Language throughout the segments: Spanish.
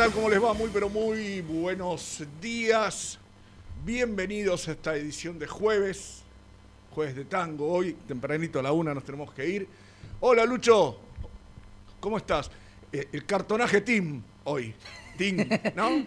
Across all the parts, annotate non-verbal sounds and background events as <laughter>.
Tal? ¿Cómo les va? Muy, pero muy buenos días. Bienvenidos a esta edición de jueves, jueves de tango. Hoy, tempranito a la una, nos tenemos que ir. Hola, Lucho. ¿Cómo estás? Eh, el cartonaje Team hoy. Team, ¿no?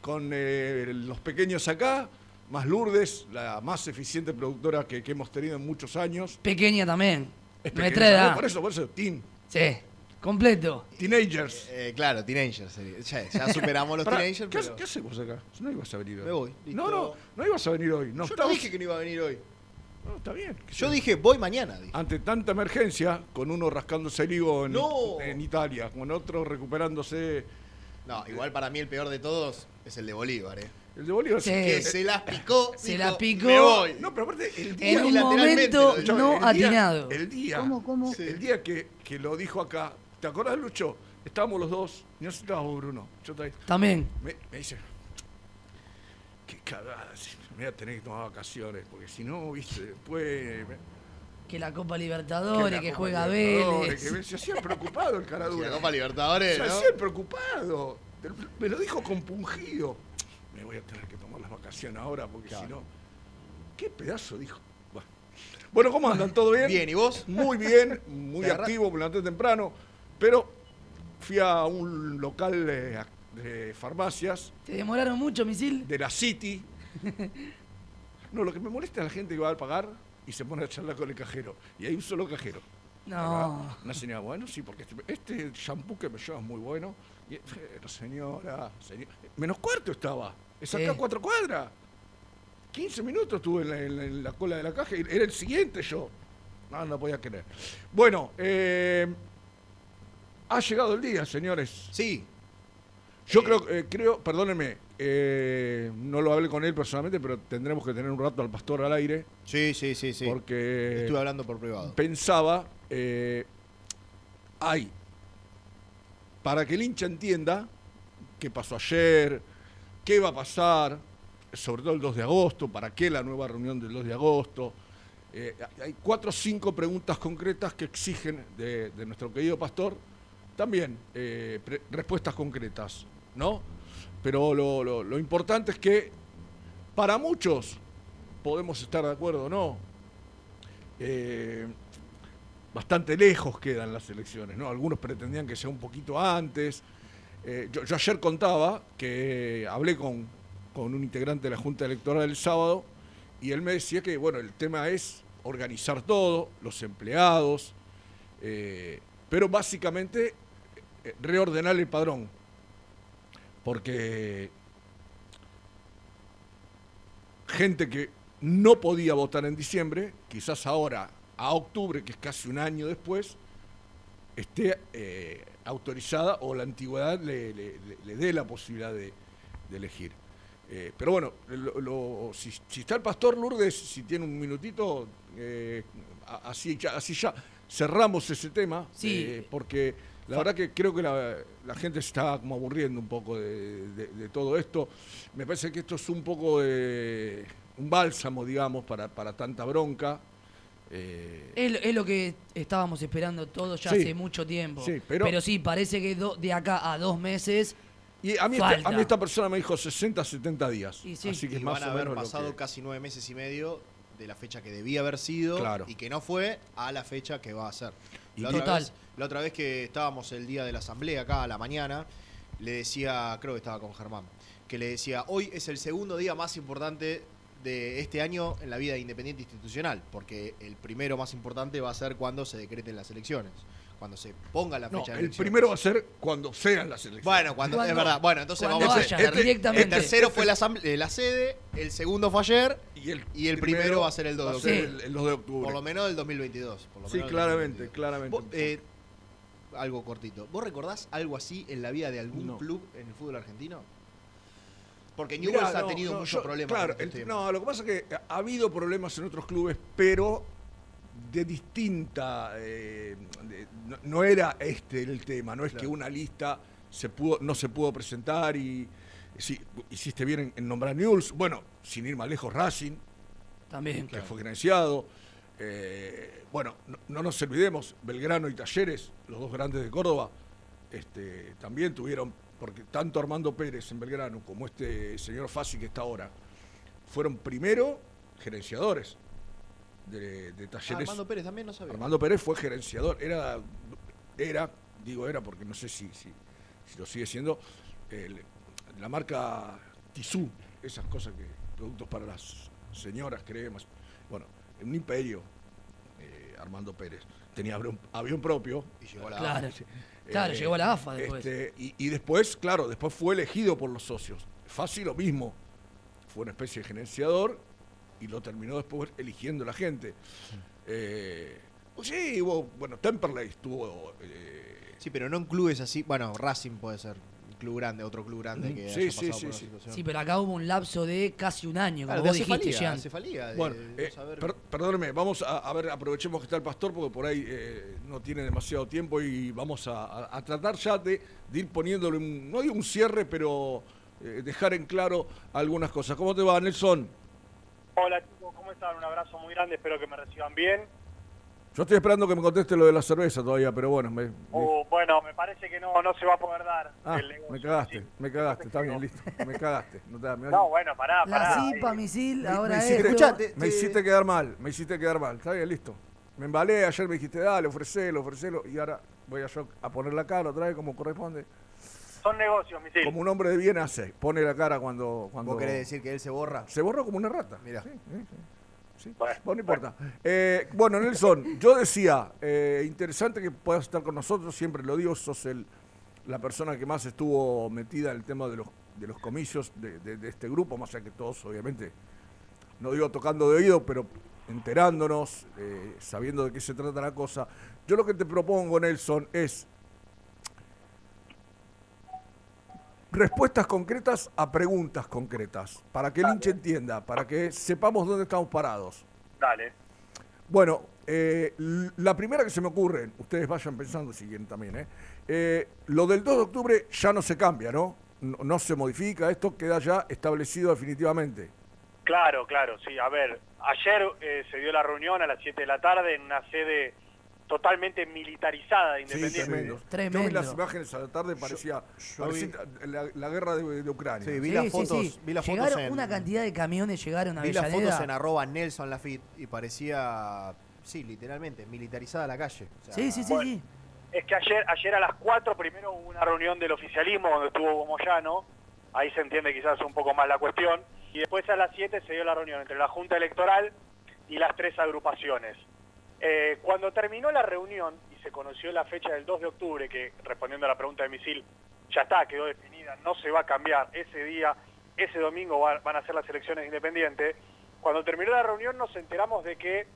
Con eh, los pequeños acá, más Lourdes, la más eficiente productora que, que hemos tenido en muchos años. Pequeña también. Es Nuestra pequeña, edad. ¿no? Por eso, por eso, Team. Sí, completo. Teenagers. Eh, claro, teenagers. eh, Ya, ya superamos los Pará, teenagers, ¿qué, pero... ¿Qué hacemos acá? No ibas a venir hoy. Me voy, listo. No, no, no ibas a venir hoy. No, Yo no dije que no iba a venir hoy. No, está bien. qué sé Yo dije, voy mañana. dije. Ante tanta emergencia, con uno rascándose el higo en, No. en Italia, con otro recuperándose. No, igual para mí el peor de todos es el de Bolívar, ¿eh? El de Bolívar Sí. Que eh, se las picó. Se dijo, las picó. Me voy. No, pero aparte, el día. En un unilateralmente momento no el día- atinado. El día. ¿Cómo, cómo? Sí. El día que, que lo dijo acá. ¿Te acordás, Lucho? Estábamos los dos. No sé si estabas vos, Bruno. Yo también. También. Me, me dice. Qué cagada. Me voy a tener que tomar vacaciones. Porque si no, viste, después. me- Que la Copa Libertadores, la que, Copa juega Libertadores, Vélez. que me- se hacía preocupado el caradura. la Copa Libertadores, Se ¿no? hacía preocupado. Me lo dijo compungido. Me voy a tener que tomar las vacaciones ahora porque Claro. si no. ¿Qué pedazo dijo? Bueno. ¿cómo andan? ¿Todo bien? Bien, ¿y vos? Muy bien, <laughs> muy ¿Te agarra- activo, me levanté temprano. Pero fui a un local eh, de farmacias ¿Te demoraron mucho, misil? de la City. <laughs> No, lo que me molesta es la gente que va a pagar y se pone a charlar con el cajero. Y hay un solo cajero. No. Una señora, bueno, sí, porque este, este shampoo que me lleva es muy bueno. Y, pero señora, señora, menos cuarto estaba. Es acá Sí. cuatro cuadras. 15 minutos estuve la- en la cola de la caja y era el siguiente yo. No, no podía creer. Bueno, eh, ha llegado el día, señores. Sí. Yo Eh, creo, eh, creo, perdónenme, eh, no lo hablé con él personalmente, pero tendremos que tener un rato al pastor al aire, Sí, sí, sí, sí. porque Estuve hablando por privado. pensaba, eh, hay, para que el hincha entienda qué pasó ayer, qué va a pasar, sobre todo el 2 de agosto, para qué la nueva reunión del 2 de agosto. eh, hay cuatro o cinco preguntas concretas que exigen de, de nuestro querido pastor también eh, respuestas concretas, ¿no? Pero lo, lo- importante es que para muchos podemos estar de acuerdo o no. eh, bastante lejos quedan las elecciones, ¿no? Algunos pretendían que sea un poquito antes. Eh, yo, ayer contaba que hablé con, con un integrante de la Junta Electoral el sábado y él me decía que, bueno, el tema es organizar todo, los empleados, pero básicamente reordenar el padrón. Porque gente que no podía votar en diciembre, quizás ahora, a octubre, que es casi un año después, esté eh, autorizada o la antigüedad le, le- le- le dé la posibilidad de, de elegir. Eh, pero bueno, lo- lo- si, si está el pastor Lourdes, si tiene un minutito, eh, así, ya, así ya cerramos ese tema, Sí. eh, porque la verdad que creo que la, la gente se está como aburriendo un poco de, de- de todo esto. Me parece que esto es un poco de un bálsamo, digamos, para, para tanta bronca. Eh, Es, es lo que estábamos esperando todos ya Sí. hace mucho tiempo. Sí, pero- sí, parece que do- de acá a dos meses. Y a mí, esta, Falta. a mí esta persona me dijo 60, 70 días. Y sí. Así que Y es más van a o haber pasado que- casi nueve meses y medio de la fecha que debía haber sido Claro. y que no fue a la fecha que va a ser. Y La Total. vez, la otra vez que estábamos el día de la asamblea acá a la mañana, le decía, creo que estaba con Germán, que le decía, hoy es el segundo día más importante de este año en la vida independiente institucional, porque el primero más importante va a ser cuando se decreten las elecciones, cuando se ponga la No, fecha de el elecciones. primero va a ser cuando sean las elecciones. Bueno, cuando, es verdad. Bueno, entonces vamos a este- directamente. El tercero fue la, asamble- eh, la sede, el segundo fue ayer y el, y el primero va a ser el 2 de octubre. el, el 2 de octubre. Por lo menos del 2022. por lo sí, menos claramente, 2022. claramente. Eh, algo cortito. ¿Vos recordás algo así en la vida de algún No. club en el fútbol argentino? Porque Mirá, Newell's ha no, tenido no, muchos yo- problemas. Claro, en este el- no, lo que pasa es que ha habido problemas en otros clubes, pero de distinta. eh, de- no, no era este el tema, no es Claro. que una lista se pudo, no se pudo presentar y. Sí, hiciste bien en, en nombrar News. Bueno, sin ir más lejos, Racing, También. que fue gerenciado. Eh, bueno, no, no nos olvidemos, Belgrano y Talleres, los dos grandes de Córdoba, este, también tuvieron, porque tanto Armando Pérez en Belgrano como este señor Fassi que está ahora, fueron primero gerenciadores de, de Ah, Talleres. Armando Pérez también no sabía. Armando Pérez fue gerenciador, era, era digo era porque no sé si, si, si lo sigue siendo, la marca Tizú, esas cosas que, productos para las señoras, cremas. Bueno, en un imperio, eh, Armando Pérez. Tenía avión, avión propio. Y llegó a la Claro. AFA. Claro, Eh, llegó a la AFA después. este, y, y después, claro, después fue elegido por los socios. Fácil lo mismo. Fue una especie de gerenciador y lo terminó después eligiendo la gente. Eh, sí, hubo, bueno, Temperley estuvo. eh, Sí, pero no en clubes así. Bueno, Racing puede ser club grande, otro club grande que Sí, haya sí, pasado sí, por sí. situación. Sí, pero acá hubo un lapso de casi un año, como Claro, de vos dijiste, acefalía, Jean. acefalía, de bueno, no eh, saber- per- perdóneme, vamos a, a ver, aprovechemos que está el pastor porque por ahí eh, no tiene demasiado tiempo y vamos a, a- a tratar ya de, de ir poniéndole, un, no digo un cierre, pero eh, dejar en claro algunas cosas. ¿Cómo te va, Nelson? Hola chicos, ¿cómo están? Un abrazo muy grande, espero que me reciban bien. Yo estoy esperando que me conteste lo de la cerveza todavía, pero bueno, me, me- Uh, bueno, me parece que no, no se va a poder dar ah, el negocio. me cagaste, Sí. me cagaste, está bien, listo, me cagaste. No, te- me- No, bueno, pará, La pará. cipa, eh, misil, ahora me hiciste. Escuchate, me hiciste quedar mal, me hiciste quedar mal, está bien, listo. Me embalé, ayer me dijiste, dale, ofrecelo, ofrecelo, y ahora voy a yo a poner la cara otra vez como corresponde. Son negocios, misil. Como un hombre de bien hace, pone la cara cuando... cuando ¿Vos querés decir que él se borra? Se borró como una rata. Mirá. Sí, sí, sí. Bueno, Bueno, no importa. Eh, bueno, Nelson, yo decía, eh, interesante que puedas estar con nosotros, siempre lo digo, sos el, la persona que más estuvo metida en el tema de los, de los comicios de, de- de este grupo, más allá que todos, obviamente, no digo tocando de oído, pero enterándonos, eh, sabiendo de qué se trata la cosa. Yo lo que te propongo, Nelson, es respuestas concretas a preguntas concretas, para que el hincha entienda, para que sepamos dónde estamos parados. Dale. Bueno, eh, la primera que se me ocurre, ustedes vayan pensando si quieren también, ¿eh? Eh, lo del 2 de octubre ya no se cambia, ¿no? No, no se modifica, esto queda ya establecido definitivamente. Claro, claro, sí. A ver, ayer eh, se dio la reunión a las 7 de la tarde en una sede totalmente militarizada de Independiente. tremendo. Yo vi las imágenes a la tarde, parecía, yo parecía la, la guerra de, de Ucrania. Sí, vi Sí, las sí, fotos, sí. vi las fotos Llegaron, en, una cantidad de camiones llegaron a vi las fotos en arroba Nelson Lafitte y parecía, sí, literalmente, militarizada la calle. O sea, Sí, sí, sí, Bueno. sí. es que ayer, ayer a las 4 primero hubo una reunión del oficialismo donde estuvo Moyano, ahí se entiende quizás un poco más la cuestión, y después a las 7 se dio la reunión entre la Junta Electoral y las tres agrupaciones. Eh, cuando terminó la reunión y se conoció la fecha del 2 de octubre, que respondiendo a la pregunta de Misil, ya está, quedó definida, no se va a cambiar, ese día, ese domingo va- van a ser las elecciones independientes, cuando terminó la reunión nos enteramos de que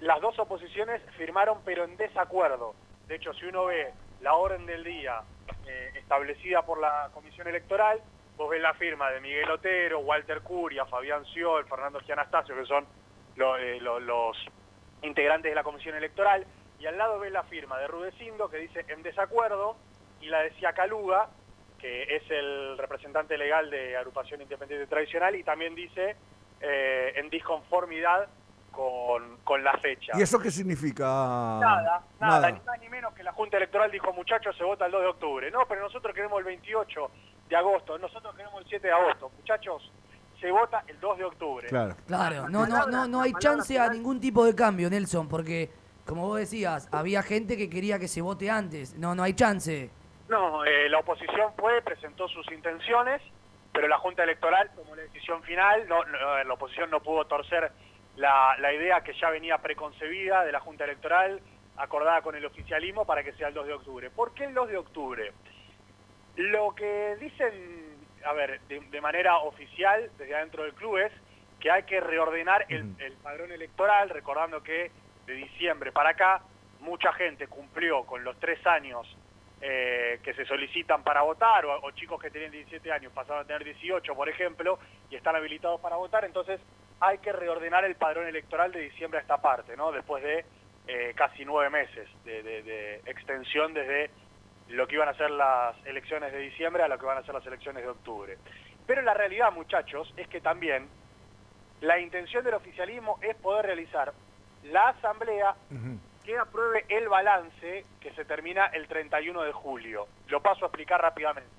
las dos oposiciones firmaron pero en desacuerdo. De hecho, si uno ve la orden del día eh, establecida por la Comisión Electoral, vos ves la firma de Miguel Otero, Walter Curia, Fabián Ciol, Fernando Gianastasio, que son eh, lo- los integrantes de la Comisión Electoral, y al lado ves la firma de Rudecindo, que dice en desacuerdo, y la de Caluga, que es el representante legal de Agrupación Independiente Tradicional, y también dice eh, en disconformidad con, con la fecha. ¿Y eso qué significa? Nada, nada, ni más ni menos que la Junta Electoral dijo, muchachos, se vota el 2 de octubre. No, pero nosotros queremos el 28 de agosto, nosotros queremos el 7 de agosto. Muchachos, se vota el 2 de octubre. Claro. Claro, no, no, no, no hay chance a ningún tipo de cambio, Nelson, porque, como vos decías, había gente que quería que se vote antes. No, no hay chance. No, eh, la oposición fue, presentó sus intenciones, pero la Junta Electoral tomó la decisión final. No, no, la oposición no pudo torcer la, la idea que ya venía preconcebida de la Junta Electoral, acordada con el oficialismo, para que sea el 2 de octubre. ¿Por qué el 2 de octubre? Lo que dicen, a ver, de, de manera oficial, desde adentro del club, es que hay que reordenar el, el padrón electoral, recordando que de diciembre para acá, mucha gente cumplió con los tres años eh, que se solicitan para votar, o, o chicos que tenían 17 años pasaron a tener 18, por ejemplo, y están habilitados para votar, entonces hay que reordenar el padrón electoral de diciembre a esta parte, ¿no? Después de eh, casi nueve meses de, de- de extensión desde lo que iban a ser las elecciones de diciembre a lo que van a ser las elecciones de octubre. Pero la realidad, muchachos, es que también la intención del oficialismo es poder realizar la asamblea que apruebe el balance que se termina el 31 de julio. Lo paso a explicar rápidamente.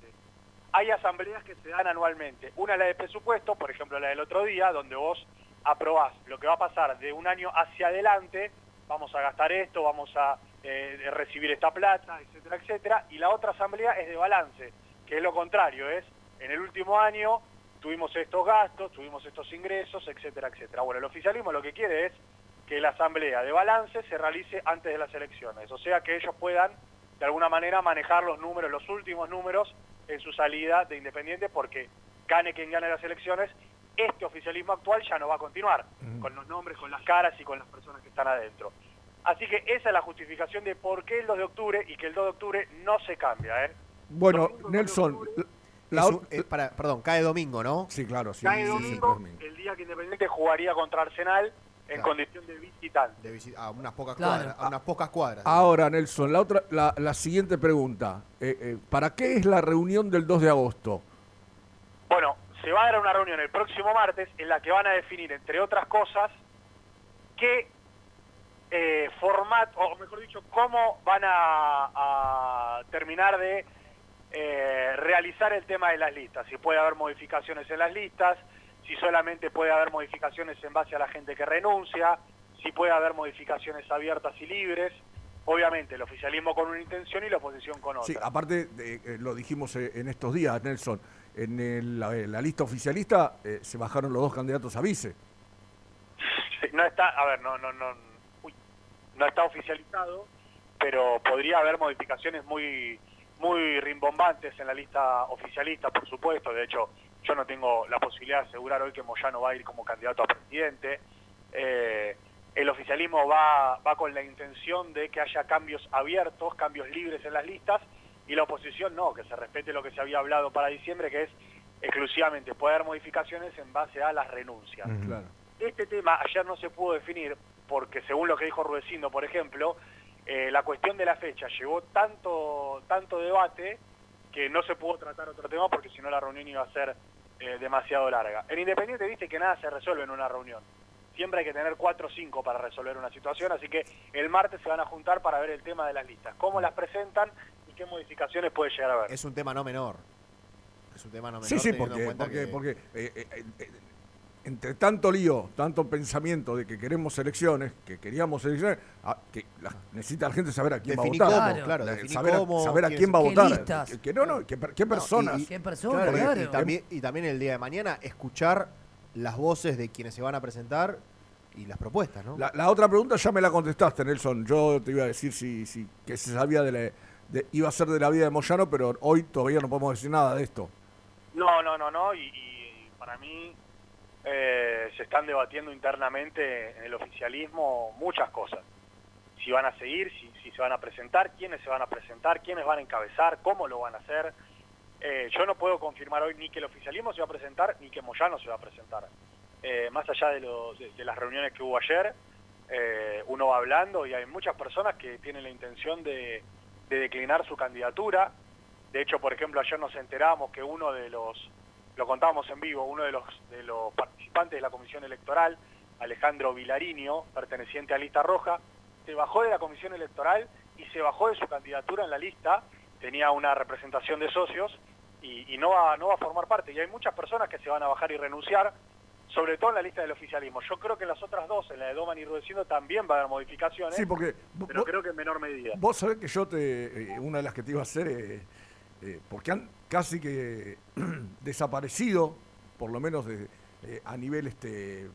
Hay asambleas que se dan anualmente. Una es la de presupuesto, por ejemplo la del otro día, donde vos aprobás lo que va a pasar de un año hacia adelante, vamos a gastar esto, vamos a eh, recibir esta plata, etcétera, etcétera. Y la otra asamblea es de balance, que es lo contrario, es en el último año tuvimos estos gastos, tuvimos estos ingresos, etcétera, etcétera. Bueno, el oficialismo lo que quiere es que la asamblea de balance se realice antes de las elecciones, o sea que ellos puedan de alguna manera manejar los números, los últimos números en su salida de Independiente, porque gane quien gane las elecciones, este oficialismo actual ya no va a continuar, con los nombres, con las caras y con las personas que están adentro. Así que esa es la justificación de por qué el 2 de octubre y que el 2 de octubre no se cambia. ¿eh? Bueno, Nelson, la Es eh, para- perdón, cae domingo, ¿no? Sí, claro, sí. Cae sí, domingo, es domingo. el día que Independiente jugaría contra Arsenal en Claro. condición de visitante. De visi- a unas pocas Claro. cuadras. A unas pocas cuadras. Ahora, Nelson, la otra, la, la siguiente pregunta. Eh, eh, ¿Para qué es la reunión del 2 de agosto? Bueno, se va a dar una reunión el próximo martes en la que van a definir, entre otras cosas, qué eh, formato, o mejor dicho, cómo van a, a terminar de eh, realizar el tema de las listas. Si puede haber modificaciones en las listas, si solamente puede haber modificaciones en base a la gente que renuncia, si puede haber modificaciones abiertas y libres. Obviamente, el oficialismo con una intención y la oposición con otra. Sí, aparte, eh, lo dijimos eh, en estos días, Nelson, en el- la, eh, la lista oficialista eh, se bajaron los dos candidatos a vice. <laughs> No está, a ver, no, no, no, no está oficializado, pero podría haber modificaciones muy, muy rimbombantes en la lista oficialista, por supuesto. De hecho, yo no tengo la posibilidad de asegurar hoy que Moyano va a ir como candidato a presidente. Eh, el oficialismo va, va con la intención de que haya cambios abiertos, cambios libres en las listas, y la oposición no, que se respete lo que se había hablado para diciembre, que es exclusivamente puede haber modificaciones en base a las renuncias. Claro. Este tema ayer no se pudo definir porque según lo que dijo Rudecindo, por ejemplo, eh, la cuestión de la fecha llevó tanto, tanto debate que no se pudo tratar otro tema porque si no la reunión iba a ser eh, demasiado larga. En Independiente viste que nada se resuelve en una reunión. Siempre hay que tener cuatro o cinco para resolver una situación, así que el martes se van a juntar para ver el tema de las listas, cómo las presentan y qué modificaciones puede llegar a haber. Es un tema no menor. Es un tema no menor. Sí, sí, porque, cuenta porque, que- porque eh, eh, eh, entre tanto lío, tanto pensamiento de que queremos elecciones, que queríamos elecciones, a- que la- necesita la gente saber a quién Definí va a votar. cómo, Claro. claro, La- definí saber, a- cómo, saber a quién- quién va a votar. Que, que no, no, que, qué personas. y- ¿Qué personas? Claro, y- claro. y, también, y también el día de mañana escuchar las voces de quienes se van a presentar y las propuestas, ¿no? La, la otra pregunta ya me la contestaste, Nelson. Yo te iba a decir si, si que se sabía de la, de- iba a ser de la vida de Moyano, pero hoy todavía no podemos decir nada de esto. No, no, no, no, y, y para mí eh, se están debatiendo internamente en el oficialismo muchas cosas. Si van a seguir, si, si se van a presentar, quiénes se van a presentar, quiénes van a encabezar, cómo lo van a hacer. Eh, yo no puedo confirmar hoy ni que el oficialismo se va a presentar ni que Moyano se va a presentar. Eh, más allá de, de las reuniones que hubo ayer, eh, uno va hablando y hay muchas personas que tienen la intención de, de declinar su candidatura. De hecho, por ejemplo, ayer nos enteramos que uno de los, lo contábamos en vivo, uno de los, de los participantes de la comisión electoral, Alejandro Vilariño, perteneciente a Lista Roja, se bajó de la comisión electoral y se bajó de su candidatura en la lista, tenía una representación de socios y, y no, va, no va a formar parte. Y hay muchas personas que se van a bajar y renunciar, sobre todo en la lista del oficialismo. Yo creo que en las otras dos, en la de Doman y Rudecindo, también va a haber modificaciones, Sí, porque pero creo que en menor medida. vos sabés que yo te. eh, una de las que te iba a hacer. eh, eh, porque han casi que <clears throat> desaparecido, por lo menos de, eh, a nivel este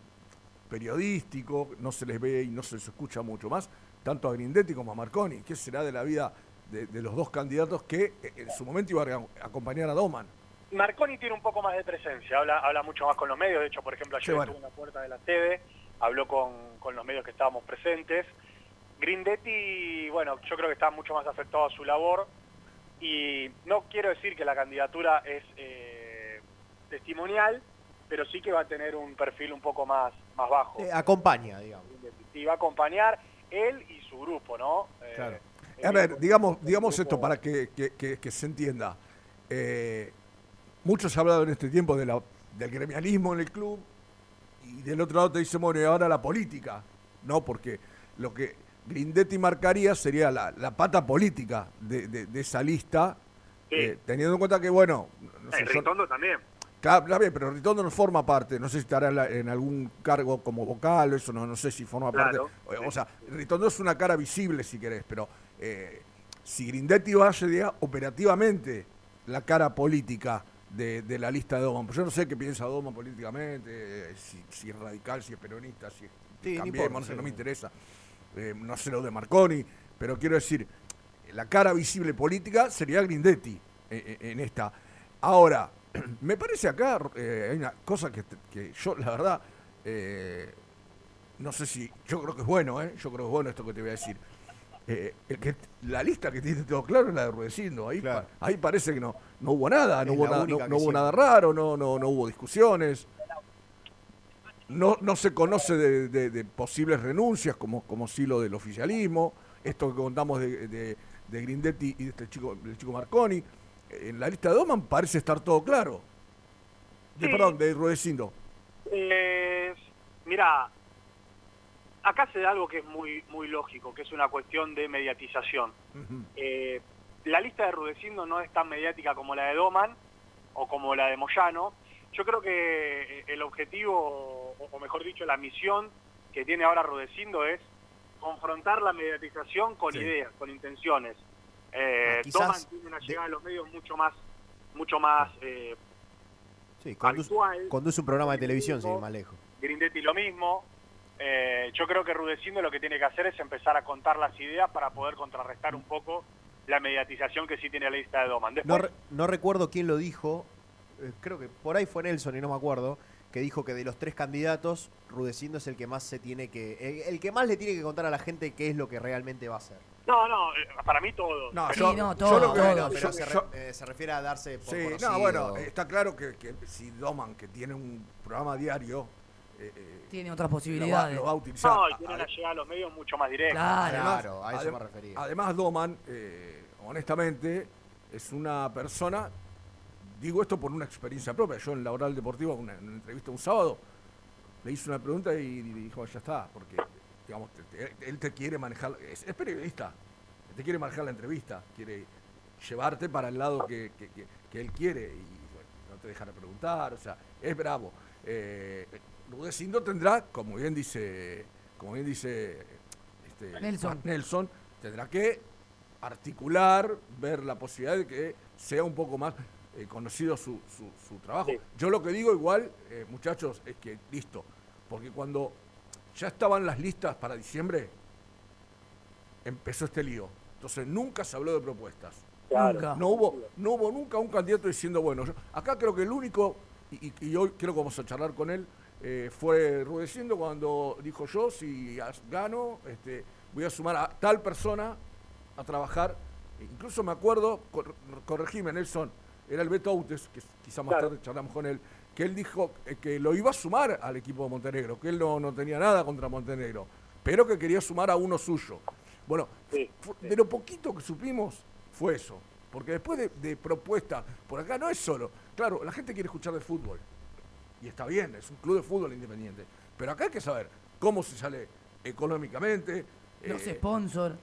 periodístico, no se les ve y no se les escucha mucho más, tanto a Grindetti como a Marconi. ¿Qué será de la vida de, de los dos candidatos que eh, en su momento iban a acompañar a Doman? Marconi tiene un poco más de presencia, habla, habla mucho más con los medios, de hecho, por ejemplo, ayer Sí, bueno. estuvo en la puerta de la sede, habló con, con los medios que estábamos presentes. Grindetti, bueno, yo creo que está mucho más afectado a su labor y no quiero decir que la candidatura es eh, testimonial, pero sí que va a tener un perfil un poco más, más bajo. Eh, acompaña, digamos. Y va a acompañar él y su grupo, ¿no? Eh, Claro. el A ver, grupo- digamos, digamos grupo- esto para que, que- que- que se entienda. Eh, muchos han hablado en este tiempo de la, del gremialismo en el club y del otro lado te dicen, bueno, y ahora la política. No, porque lo que Grindetti marcaría sería la, la pata política de, de- de esa lista, Sí. eh, teniendo en cuenta que, bueno, no sé, Eh, yo- Ritondo también. Claro, bien, pero Ritondo no forma parte, no sé si estará en, la- en algún cargo como vocal, eso no, no sé si forma Claro. parte. O, o sea, Ritondo es una cara visible si querés, pero eh, si Grindetti va sería operativamente la cara política de, de la lista de Doman. Pues yo no sé qué piensa Doman políticamente, eh, si, si es radical, si es peronista, si es Sí, cambiemos, no sé, sí. no me interesa. Eh, no sé lo de Marconi, pero quiero decir, la cara visible política sería Grindetti eh, eh, en esta. Ahora, <clears throat> me parece acá, eh, hay una cosa que, que yo, la verdad, eh, no sé si, yo creo que es bueno, ¿eh? yo creo que es bueno esto que te voy a decir. Eh, el que, la lista que tiene todo claro es la de Rudecindo. Ahí, Claro. pa- ahí parece que no, no hubo nada, no Es hubo, nada, no, hubo nada raro, no, no, no hubo discusiones. No, no se conoce de, de- de posibles renuncias, como, como sí lo del oficialismo. Esto que contamos de, de, de Grindetti y de este chico, del chico Marconi. En la lista de Doman parece estar todo claro. De, Sí. Perdón, de Rudecindo. Eh, mira, acá se da algo que es muy, muy lógico, que es una cuestión de mediatización. Eh, la lista de Rudecindo no es tan mediática como la de Doman o como la de Moyano. Yo creo que eh, el objetivo, o- mejor dicho, la misión que tiene ahora Rudecindo es confrontar la mediatización con Sí. ideas, con intenciones. Eh, Ah, Doman tiene una de- llegada a los medios mucho más, mucho más eh, Sí, conduce, habitual. conduce un programa de televisión, sin ir más lejos. Grindetti lo mismo. Eh, yo creo que Rudecindo lo que tiene que hacer es empezar a contar las ideas para poder contrarrestar un poco la mediatización que sí tiene la lista de Doman. No, Después, re- no recuerdo quién lo dijo, eh, creo que por ahí fue Nelson y no me acuerdo, que dijo que de los tres candidatos, Rudecindo es el que más se tiene que, el, el que más le tiene que contar a la gente qué es lo que realmente va a hacer. no, no, eh, para mí todo. No, Sí, yo, no, yo todo, lo que- todo. Bueno, yo- pero se, re- yo- eh, se refiere a darse por Sí, conocido. no, bueno, está claro que, que si Doman, que tiene un programa diario, eh, eh, Tiene otras lo, va, posibilidades. lo va a utilizar. No, y tiene a- una llegada a los medios mucho más directa. Claro. Claro, a eso adem- me refería. Además, Doman, eh, honestamente, es una persona, digo esto por una experiencia propia. Yo en la oral deportiva, una, en una entrevista un sábado, le hice una pregunta y, y dijo, ya está, porque digamos, te- te- él te quiere manejar, es, es periodista, te quiere manejar la entrevista, quiere llevarte para el lado que, que- que- que él quiere y bueno, no te dejará preguntar, o sea, es bravo. Eh, Rudecindo tendrá, como bien dice, como bien dice este, Nelson. Nelson, tendrá que articular, ver la posibilidad de que sea un poco más eh, conocido su, su- su trabajo. Yo lo que digo igual, eh, muchachos, es que listo, porque cuando ya estaban las listas para diciembre, empezó este lío. Entonces nunca se habló de propuestas. Claro. Nunca. No hubo, no hubo nunca un candidato diciendo, bueno, yo- acá creo que el único, y, y- y hoy creo que vamos a charlar con él, eh, fue Rudecindo cuando dijo yo, si as- gano, este, voy a sumar a tal persona a trabajar. E Incluso me acuerdo, cor- corregime Nelson, era el Beto Autes, que quizá más Claro. tarde charlamos con él, que él dijo eh, que lo iba a sumar al equipo de Montenegro, que él no, no tenía nada contra Montenegro, pero que quería sumar a uno suyo. Bueno, de lo poquito que supimos fue eso, porque después de, de propuesta, por acá no es solo, claro, la gente quiere escuchar de fútbol, y está bien, es un club de fútbol independiente, pero acá hay que saber cómo se sale económicamente, Los eh, sponsors.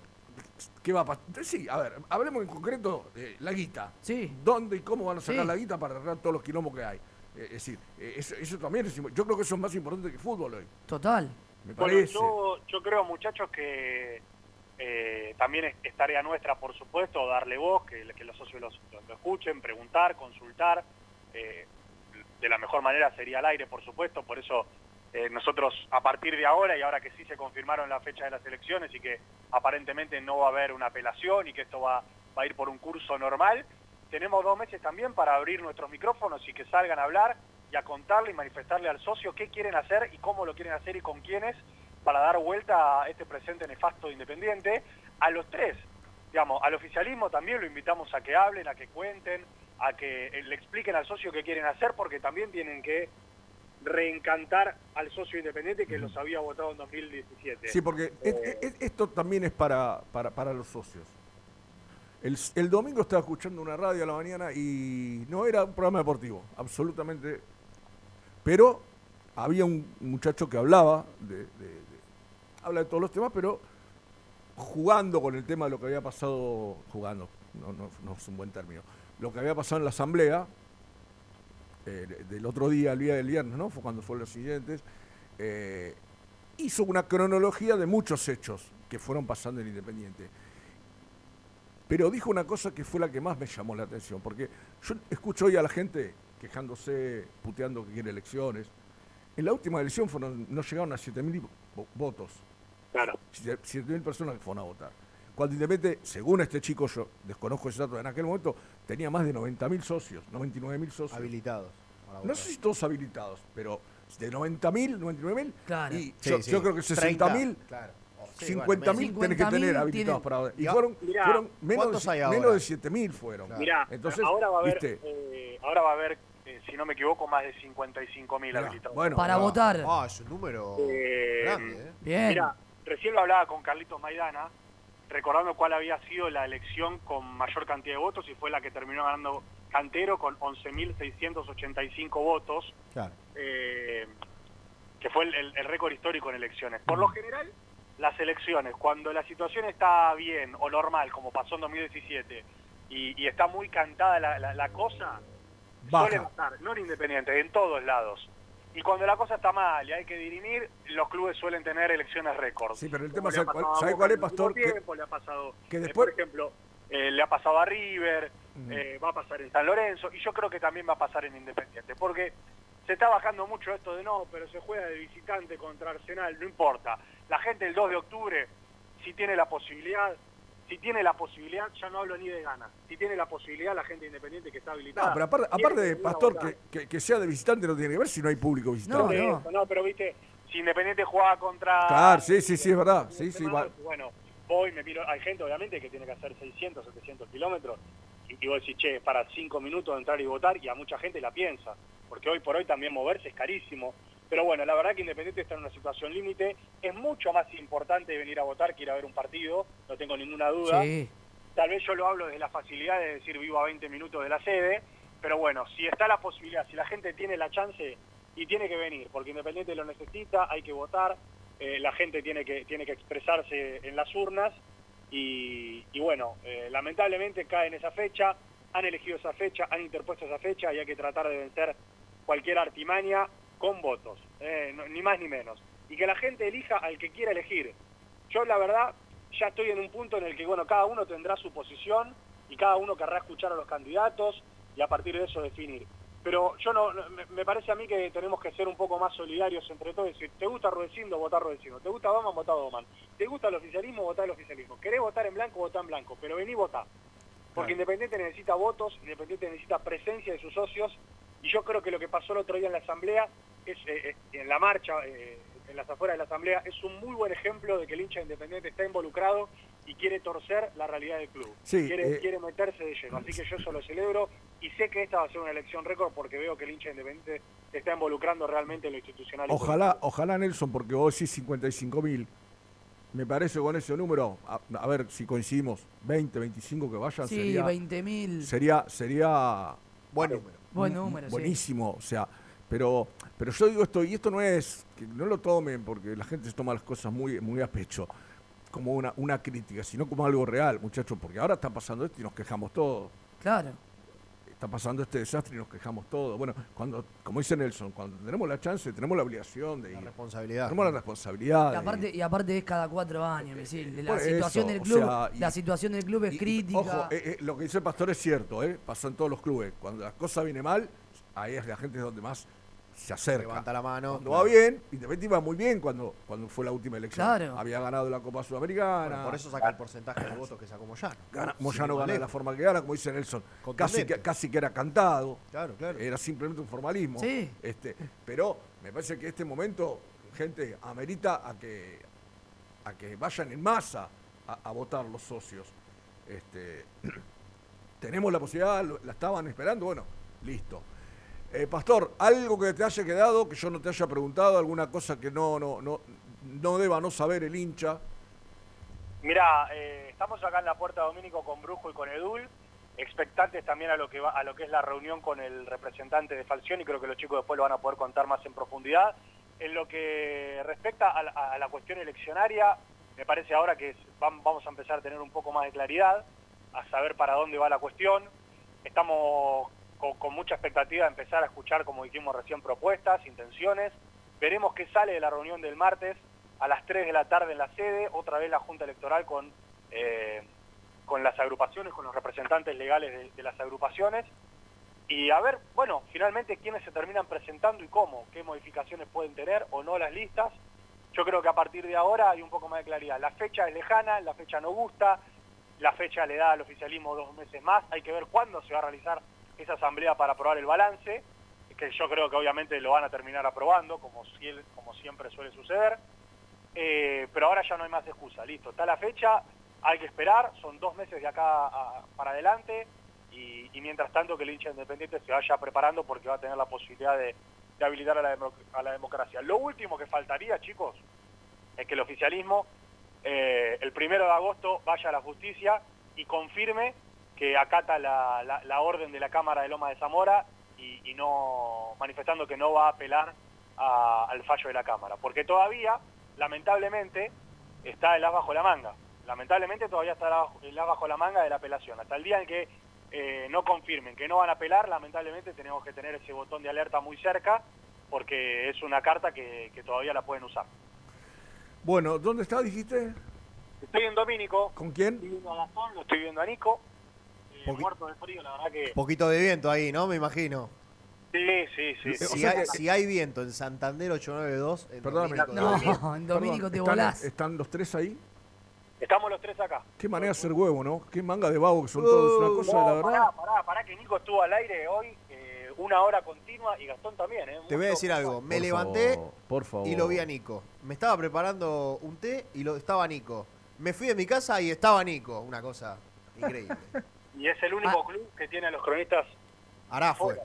¿Qué va a pasar? Sí, a ver, hablemos en concreto de la guita. Sí. ¿Dónde y cómo van a sacar Sí. la guita para arreglar todos los quilombos que hay? Eh, es decir, eh, eso, eso también es, yo creo que eso es más importante que el fútbol hoy. Total. Me Bueno, parece. yo, yo creo, muchachos, que eh, también es, es tarea nuestra, por supuesto, darle voz, que, que los socios los- lo, lo escuchen, preguntar, consultar. eh, de la mejor manera sería al aire, por supuesto, por eso eh, nosotros a partir de ahora, y ahora que sí se confirmaron la fecha de las elecciones y que aparentemente no va a haber una apelación y que esto va, va a ir por un curso normal, tenemos dos meses también para abrir nuestros micrófonos y que salgan a hablar y a contarle y manifestarle al socio qué quieren hacer y cómo lo quieren hacer y con quiénes para dar vuelta a este presente nefasto de Independiente. A los tres, digamos, al oficialismo también lo invitamos a que hablen, a que cuenten, a que eh, le expliquen al socio qué quieren hacer porque también tienen que reencantar al socio independiente que los había votado en 2017. Sí, porque Eh, es- esto también es para, para, para los socios. El, el domingo estaba escuchando una radio a la mañana y no era un programa deportivo, absolutamente. Pero había un muchacho que hablaba, de, de- de- habla de todos los temas, pero jugando con el tema de lo que había pasado, jugando, no, no, no es un buen término, lo que había pasado en la asamblea, eh, de- del otro día, el día del viernes, ¿no? Fue cuando fueron los siguientes. eh, hizo una cronología de muchos hechos que fueron pasando en Independiente. Pero dijo una cosa que fue la que más me llamó la atención, porque yo escucho hoy a la gente quejándose, puteando que quiere elecciones. En la última elección fueron, no llegaron a 7.000 vo- votos. Claro. 7.000 personas que fueron a votar. Cuando Independiente, según este chico, yo desconozco ese dato, en aquel momento tenía más de 90.000 socios, 99.000 socios. Habilitados. No sé si todos habilitados, pero de 90.000, 99.000. Claro. Y Sí, yo, sí. yo creo que 60.000, 30, claro. Oh, sí, 50.000 bueno, tenés que 50.000 tener habilitados tienen- para votar. Y fueron, mirá, fueron menos, ¿cuántos de, menos de 7.000 fueron. Claro. Mirá, Entonces, ahora va a haber, ¿viste? eh, ahora va a haber, eh, si no me equivoco, más de 55 mil Mirá, habilitados. bueno, Para ah, votar. Ah, es un número Eh, grande, ¿eh? Bien. Mira, recién lo hablaba con Carlitos Maidana, recordando cuál había sido la elección con mayor cantidad de votos y fue la que terminó ganando Cantero con 11.685 votos, Claro. eh, que fue el, el- el récord histórico en elecciones. Por lo general, las elecciones, cuando la situación está bien o normal, como pasó en 2017, y, y está muy cantada la, la- la cosa, Baja. suele pasar, no en Independiente, en todos lados. Y cuando la cosa está mal y hay que dirimir, los clubes suelen tener elecciones récord. Sí, pero el tema, ¿sabe cuál- sabe cuál es, Pastor? Que- tiempo, le ha pasado, que eh, después- por ejemplo, eh, le ha pasado a River, eh, va a pasar en San Lorenzo, y yo creo que también va a pasar en Independiente, porque se está bajando mucho esto de no, pero se juega de visitante contra Arsenal, no importa. La gente el 2 de octubre, si tiene la posibilidad, si tiene la posibilidad, ya no hablo ni de ganas, si tiene la posibilidad la gente independiente que está habilitada. No, pero aparte, aparte de Pastor, que, que- que sea de visitante no tiene que ver si no hay público visitante. No, Pero no. eso, no, pero viste, si Independiente jugaba contra... Claro, sí, sí, sí, es verdad. Sí, sí, va- Bueno, voy, me miro, hay gente obviamente que tiene que hacer 600, 700 kilómetros, y, y vos decís, che, para 5 minutos entrar y votar, y a mucha gente la piensa, porque hoy por hoy también moverse es carísimo. Pero bueno, la verdad que Independiente está en una situación límite, es mucho más importante venir a votar que ir a ver un partido, no tengo ninguna duda. Sí. Tal vez yo lo hablo desde la facilidad de decir vivo a 20 minutos de la sede, pero bueno, si está la posibilidad, si la gente tiene la chance y tiene que venir, porque Independiente lo necesita, hay que votar, eh, la gente tiene que, tiene que expresarse en las urnas y, y bueno, eh, lamentablemente cae en esa fecha, han elegido esa fecha, han interpuesto esa fecha y hay que tratar de vencer cualquier artimaña con votos, eh, no- ni más ni menos. Y que la gente elija al que quiera elegir. Yo la verdad ya estoy en un punto en el que bueno, cada uno tendrá su posición y cada uno querrá escuchar a los candidatos y a partir de eso definir. Pero yo no, no- me, me parece a mí que tenemos que ser un poco más solidarios entre todos. Decir, te gusta Rudecindo, votá Rudecindo. Te gusta Doman, votá Doman. Te gusta el oficialismo, votá el oficialismo. Querés votar en blanco, votá en blanco. Pero vení, votá. Porque Independiente necesita votos, Independiente necesita presencia de sus socios. Y yo creo que lo que pasó el otro día en la Asamblea, es eh, eh, en la marcha, eh, en las afueras de la Asamblea, es un muy buen ejemplo de que el hincha Independiente está involucrado y quiere torcer la realidad del club. Sí, quiere, eh, quiere meterse de lleno. Así que yo eso lo celebro y sé que esta va a ser una elección récord porque veo que el hincha Independiente está involucrando realmente en lo institucional. Ojalá, ojalá Nelson, porque vos decís 55 mil. Me parece con ese número, a, a ver si coincidimos, 20, 25 que vayan, Sí, sería, 20.000. sería, sería Buen número. Buen número, sí. buenísimo, o sea, pero, pero yo digo esto, y esto no es, que no lo tomen porque la gente se toma las cosas muy, muy a pecho, como una, una crítica, sino como algo real, muchachos, porque ahora está pasando esto y nos quejamos todos. Claro. Está pasando este desastre y nos quejamos todos. Bueno, cuando, como dice Nelson, cuando tenemos la chance, tenemos la obligación de ir. La responsabilidad. Tenemos la responsabilidad. Y aparte, y aparte es cada cuatro años, misil. La situación eso, del o club, sea, y- la situación del club es Y- y, crítica. Ojo, eh, eh, lo que dice el pastor es cierto, ¿eh? pasa en todos los clubes. Cuando la cosa viene mal, ahí es la gente es donde más se acerca. Levanta la mano. Cuando claro. va bien, Independiente iba muy bien cuando, cuando fue la última elección. Claro. Había ganado la Copa Sudamericana. Bueno, por eso saca el porcentaje de votos que sacó Moyano. Gana, Moyano gana de la forma que gana, como dice Nelson. Casi que, casi que era cantado. Claro, claro. Era simplemente un formalismo. Sí. Este, pero me parece que este momento, gente, amerita a que, a que vayan en masa a, a votar los socios. Este, <clears throat> tenemos la posibilidad, la estaban esperando, bueno, listo. Eh, Pastor, algo que te haya quedado, que yo no te haya preguntado, alguna cosa que no, no, no, no deba no saber el hincha. Mira, eh, estamos acá en la puerta de Domínico con Brujo y con Edul, expectantes también a lo que a lo que es la reunión con el representante de Falcioni, creo que los chicos después lo van a poder contar más en profundidad. En lo que respecta a la, a la cuestión eleccionaria, me parece ahora que vamos a empezar a tener un poco más de claridad, a saber para dónde va la cuestión. Estamos con, mucha expectativa de empezar a escuchar, como dijimos recién, propuestas, intenciones. Veremos qué sale de la reunión del martes a las 3 de la tarde en la sede, otra vez la Junta Electoral con, eh, con las agrupaciones, con los representantes legales de las agrupaciones. Y a ver, bueno, finalmente quiénes se terminan presentando y cómo, qué modificaciones pueden tener o no las listas. Yo creo que a partir de ahora hay un poco más de claridad. La fecha es lejana, la fecha no gusta, la fecha le da al oficialismo dos meses más, hay que ver cuándo se va a realizar esa asamblea para aprobar el balance, que yo creo que obviamente lo van a terminar aprobando, como, como siempre suele suceder. Eh, pero ahora ya no hay más excusa, listo, está la fecha, hay que esperar, son dos meses de acá a- para adelante y, mientras tanto que el hincha independiente se vaya preparando porque va a tener la posibilidad de, habilitar a la, a la democracia. Lo último que faltaría, chicos, es que el oficialismo eh, el primero de agosto vaya a la justicia y confirme que acata la, la- la orden de la Cámara de Loma de Zamora y, y no manifestando que no va a apelar a- al fallo de la Cámara. Porque todavía, lamentablemente, está el as bajo la manga. Lamentablemente todavía está el as bajo- el as bajo la manga de la apelación. Hasta el día en que eh, no confirmen que no van a apelar, lamentablemente tenemos que tener ese botón de alerta muy cerca porque es una carta que, que todavía la pueden usar. Bueno, ¿dónde está, dijiste? Estoy en Domínico, ¿Con quién? estoy viendo a Gastón, lo estoy viendo a Nico. Eh, Poqui- muerto de frío, la verdad que... Poquito de viento ahí, ¿no? Me imagino. Sí, sí, sí. Eh, o Si, sea hay, que- si hay viento en Santander 892, en Perdóname. Domínico No, <laughs> en Domínico te ¿están, volás. ¿Están los tres ahí? Estamos los tres acá. Qué manera de hacer huevo, ¿no? Qué manga de vago que son todos. Una cosa, No, la verdad. pará, pará, pará, que Nico estuvo al aire hoy eh, una hora continua y Gastón también, ¿eh? Te voy a decir algo. Me Por levanté favor, por favor. y lo vi a Nico. Me estaba preparando un té y lo estaba Nico. Me fui de mi casa y estaba Nico. Una cosa increíble. <laughs> Y es el único Ah. club que tiene a los cronistas Ahora fue.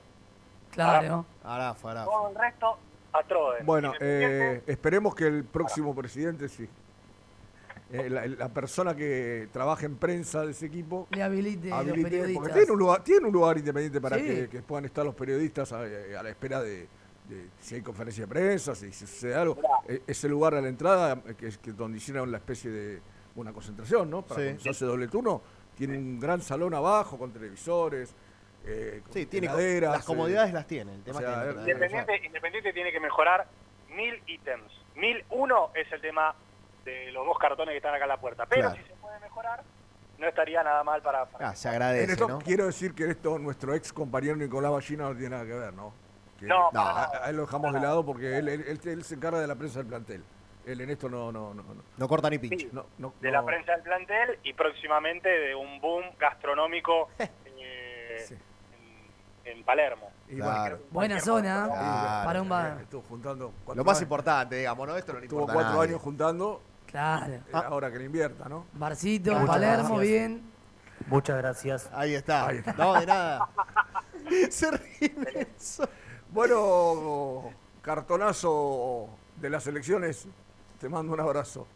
Claro. Ahora fue, Todo fue. el resto, a Troden. Bueno, eh, esperemos que el próximo presidente, sí. eh, la, la persona que trabaja en prensa de ese equipo Le habilite, los habilite- porque periodistas. tiene un lugar, tiene un lugar independiente para Sí. que, que puedan estar los periodistas a, a la espera de, de si hay conferencia de prensa, si, si sucede algo. Eh, ese lugar a la entrada, eh, que es que donde hicieron la especie de una concentración, ¿no? Para Sí. cuando se hace doble turno, tiene un gran salón abajo con televisores. eh, con Sí, tiene las eh, comodidades las tiene. El tema o sea, que Independiente, Independiente tiene que mejorar mil ítems. Mil uno es el tema de los dos cartones que están acá en la puerta. Pero Claro. si se puede mejorar, no estaría nada mal para... para- Ah, se En agradece, esto ¿no? quiero decir que esto nuestro ex compañero Nicolás Ballina no tiene nada que ver, ¿no? Que- No, No, a él lo dejamos de lado porque él, él- él- él se encarga de la prensa del plantel. Él en esto no, no, no, no, No corta ni pinche. Sí. no, no- de no- la prensa del plantel y próximamente de un boom gastronómico <laughs> eh, Sí. en, en Palermo. y Claro. bueno, Buena zona. Claro. para un bar. estuvo juntando cuatro Lo más años- importante, digamos, ¿no? Esto no le Tuvo importa a cuatro nadie. años juntando, Claro. eh, ahora que le invierta, ¿no? Barcito, Muchas Palermo, gracias. bien. Muchas gracias. Ahí está. Ahí está. No, de nada. <laughs> Se ríe. Bueno, cartonazo de las elecciones, te mando un abrazo.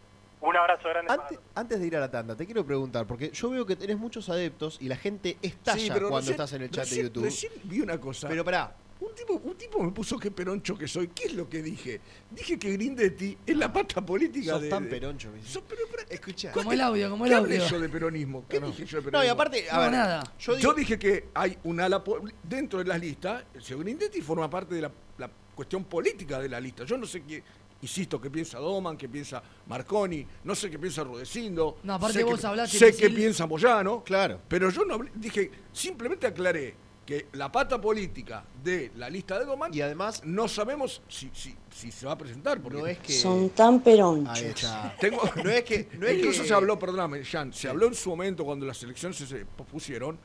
Un abrazo grande Antes, de ir a la tanda, te quiero preguntar, porque yo veo que tenés muchos adeptos y la gente estalla cuando recién- estás en el chat recién- de YouTube. Recién vi una cosa. Pero pará, Un tipo, un tipo me puso que peroncho que soy. ¿Qué es lo que dije? Dije que Grindetti es la pata política sos de. tan de- peroncho. me dice. Sos- pero, pero- Escuchá. Como el audio, como el ¿Qué hablé audio. yo de peronismo? ¿Qué No. dije yo de No, peronismo? y aparte, a No, ver, nada. Yo, Yo, digo, dije que hay un ala dentro de las listas, el señor Grindetti forma parte de la, la cuestión política de la lista. Yo no sé qué, insisto, qué piensa Doman, qué piensa Marconi, no sé qué piensa Rudecindo. No, aparte sé vos qué- hablaste, Sé qué piensa Moyano. Claro. Pero yo no hablé- dije, simplemente aclaré que la pata política de la lista de Doman y además, no sabemos si, si, si se va a presentar. Porque no es que. Son tan peronchos. Ahí está. tengo, <laughs> No es que. No es Incluso que- se habló, perdóname, Jan, se habló en su momento cuando las elecciones se, se pospusieron,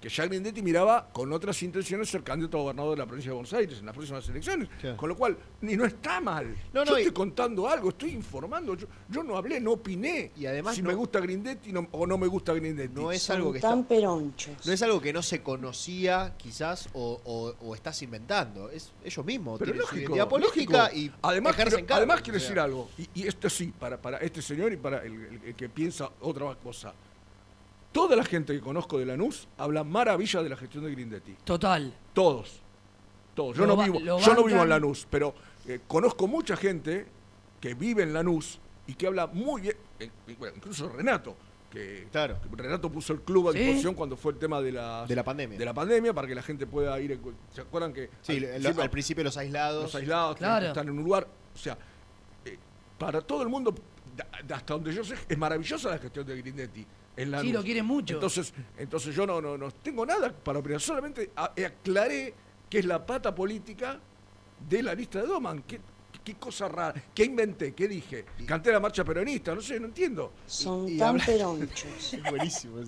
que ya Grindetti miraba con otras intenciones ser candidato a gobernador de la provincia de Buenos Aires en las próximas elecciones. Claro. Con lo cual, ni no está mal. No, yo no, y- estoy contando algo, estoy informando. Yo, yo no hablé, no opiné. Y además si no- me gusta Grindetti no- o no me gusta Grindetti. No es Son algo que tan está- peronchos. No es algo que no se conocía, quizás, o, o- o estás inventando. Es ellos mismos. Pero tienen su lógico, identidad política lógico. y además quiero, además quiero sea. decir algo, y, y esto sí, para, para este señor y para el, el- el que piensa otra cosa. Toda la gente que conozco de Lanús habla maravilla de la gestión de Grindetti. Total. Todos. Todos. Yo Lo no vivo, yo no vivo en. Lanús, pero eh, conozco mucha gente que vive en Lanús y que habla muy bien, eh, bueno, incluso Renato, que, Claro. que Renato puso el club a Sí. disposición cuando fue el tema de la, De la pandemia. de la pandemia para que la gente pueda ir. ¿Se acuerdan que Sí, al lo- principio- al principio los aislados. los aislados que están en un lugar. O sea, eh, para todo el mundo, da- da- hasta donde yo sé, es maravillosa la gestión de Grindetti. En la Sí, lo quieren mucho. Entonces, entonces yo no, no, no tengo nada para opinar, solamente a- aclaré que es la pata política de la lista de Doman. ¿Qué, qué cosa rara? ¿Qué inventé? ¿Qué dije? Canté la marcha peronista, no sé, no entiendo. Son y tan habla- peronchos. <laughs> Es buenísimo.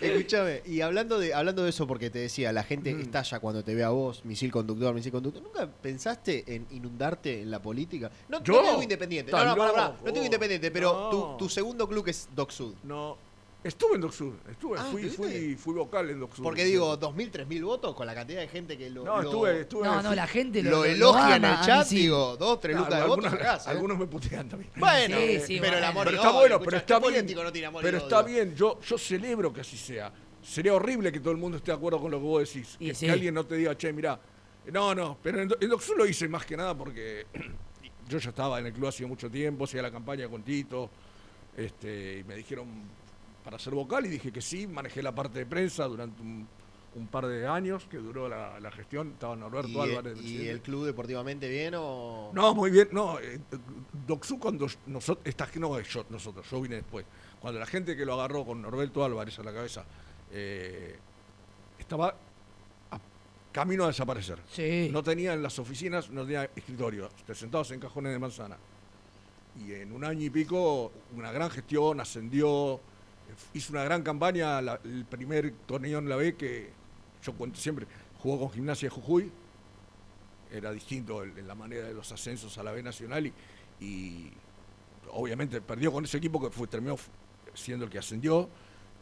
Escúchame, y hablando de, hablando de eso, porque te decía, la gente Mm. estalla cuando te ve a vos, misil conductor, misil conductor. ¿Nunca pensaste en inundarte en la política? No, no ¿Yo? te digo independiente, no, no, pará, loco. no te digo independiente, pero No. tu, tu segundo club es Doc Sud. No. Estuve en Docsur, estuve, Ah, fui, fui, fui vocal en Docsur. Porque digo, 2.000, 3.000 votos con la cantidad de gente que lo, No, estuve, estuve. No, no, la gente lo, lo lo- lo elogia en el chat, digo, 2, 3 Ah, lucas de votos, algunos, cagás, ¿eh? algunos me putean también. Bueno, Sí, sí, pero el bueno. amor pero está bueno, pero ¿qué está bien. político no tiene amor pero está bien, yo, yo celebro que así sea. Sería horrible que todo el mundo esté de acuerdo con lo que vos decís. Y que, sí. que alguien no te diga, che, mirá. No, no, pero en, en Docsur lo hice más que nada porque <clears throat> yo ya estaba en el club hacía mucho tiempo, hacía la campaña con Tito, este, y me dijeron para ser vocal y dije que sí, manejé la parte de prensa durante un, un par de años que duró la, la gestión, estaba Norberto ¿Y, Álvarez. ¿Y presidente. el club deportivamente bien o...? No, muy bien. No, eh, Doxu cuando nosotros, esta, no yo, nosotros, yo vine después. Cuando la gente que lo agarró con Norberto Álvarez a la cabeza eh, estaba a camino a desaparecer. Sí. No tenía en las oficinas, no tenía escritorio. Te sentabas en cajones de manzana. Y en un año y pico, una gran gestión, ascendió, hizo una gran campaña, la- el primer torneo en la B que yo cuento siempre, jugó con Gimnasia de Jujuy, era distinto en la manera de los ascensos a la B Nacional y, obviamente perdió con ese equipo que fue, terminó siendo el que ascendió.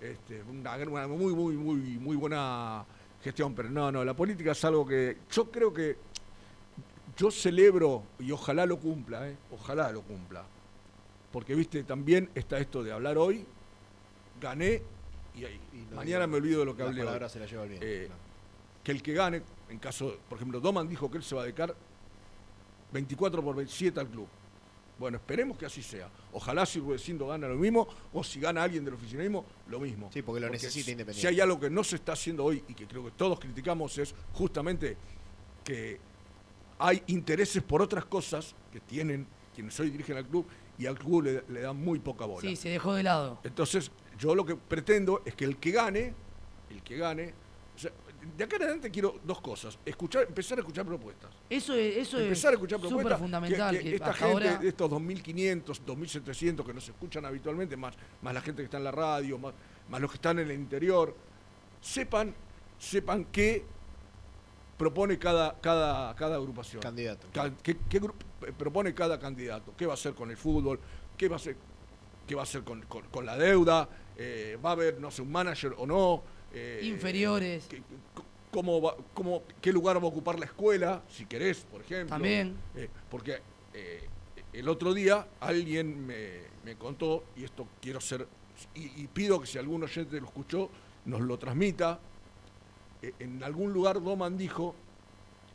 Este, una, una muy, muy, muy, muy buena gestión, pero no, no, la política es algo que yo creo que yo celebro y ojalá lo cumpla, ¿eh? ojalá lo cumpla. Porque, viste, también está esto de hablar hoy, gané y, ahí, Y no mañana digo, me olvido de lo que hablé palabras se las lleva viento, Eh. Que el que gane, en caso, por ejemplo, Doman dijo que él se va a dedicar 24 por 27 al club. Bueno, esperemos que así sea. Ojalá si Rudecindo gana lo mismo, o si gana alguien del oficialismo, lo mismo. Sí, porque lo necesita si- Independiente. Si hay algo que no se está haciendo hoy y que creo que todos criticamos es justamente que hay intereses por otras cosas que tienen quienes hoy dirigen al club y al club le, le dan muy poca bola. Sí, se dejó de lado. Entonces, yo lo que pretendo es que el que gane, el que gane, o sea, de acá en adelante quiero dos cosas. Escuchar, empezar a escuchar propuestas. Eso es, eso empezar a es escuchar súper propuestas. fundamental. que, que que esta gente, ahora- de estos 2.500, 2.700 que nos escuchan habitualmente, más, más la gente que está en la radio, más, más los que están en el interior, sepan, sepan qué propone cada, cada, cada agrupación. Candidato. Ca- ¿Qué, qué propone cada candidato? ¿Qué va a hacer con el fútbol? ¿Qué va a hacer, qué va a hacer con, con- con la deuda? Eh, ¿Va a haber, no sé, un manager o no? Eh, Inferiores. ¿qué, cómo va- cómo- ¿Qué lugar va a ocupar la escuela, si querés, por ejemplo? También. Eh, porque el otro día alguien me, me contó, y esto quiero ser, y, y pido que si algún oyente lo escuchó, nos lo transmita. En algún lugar Doman dijo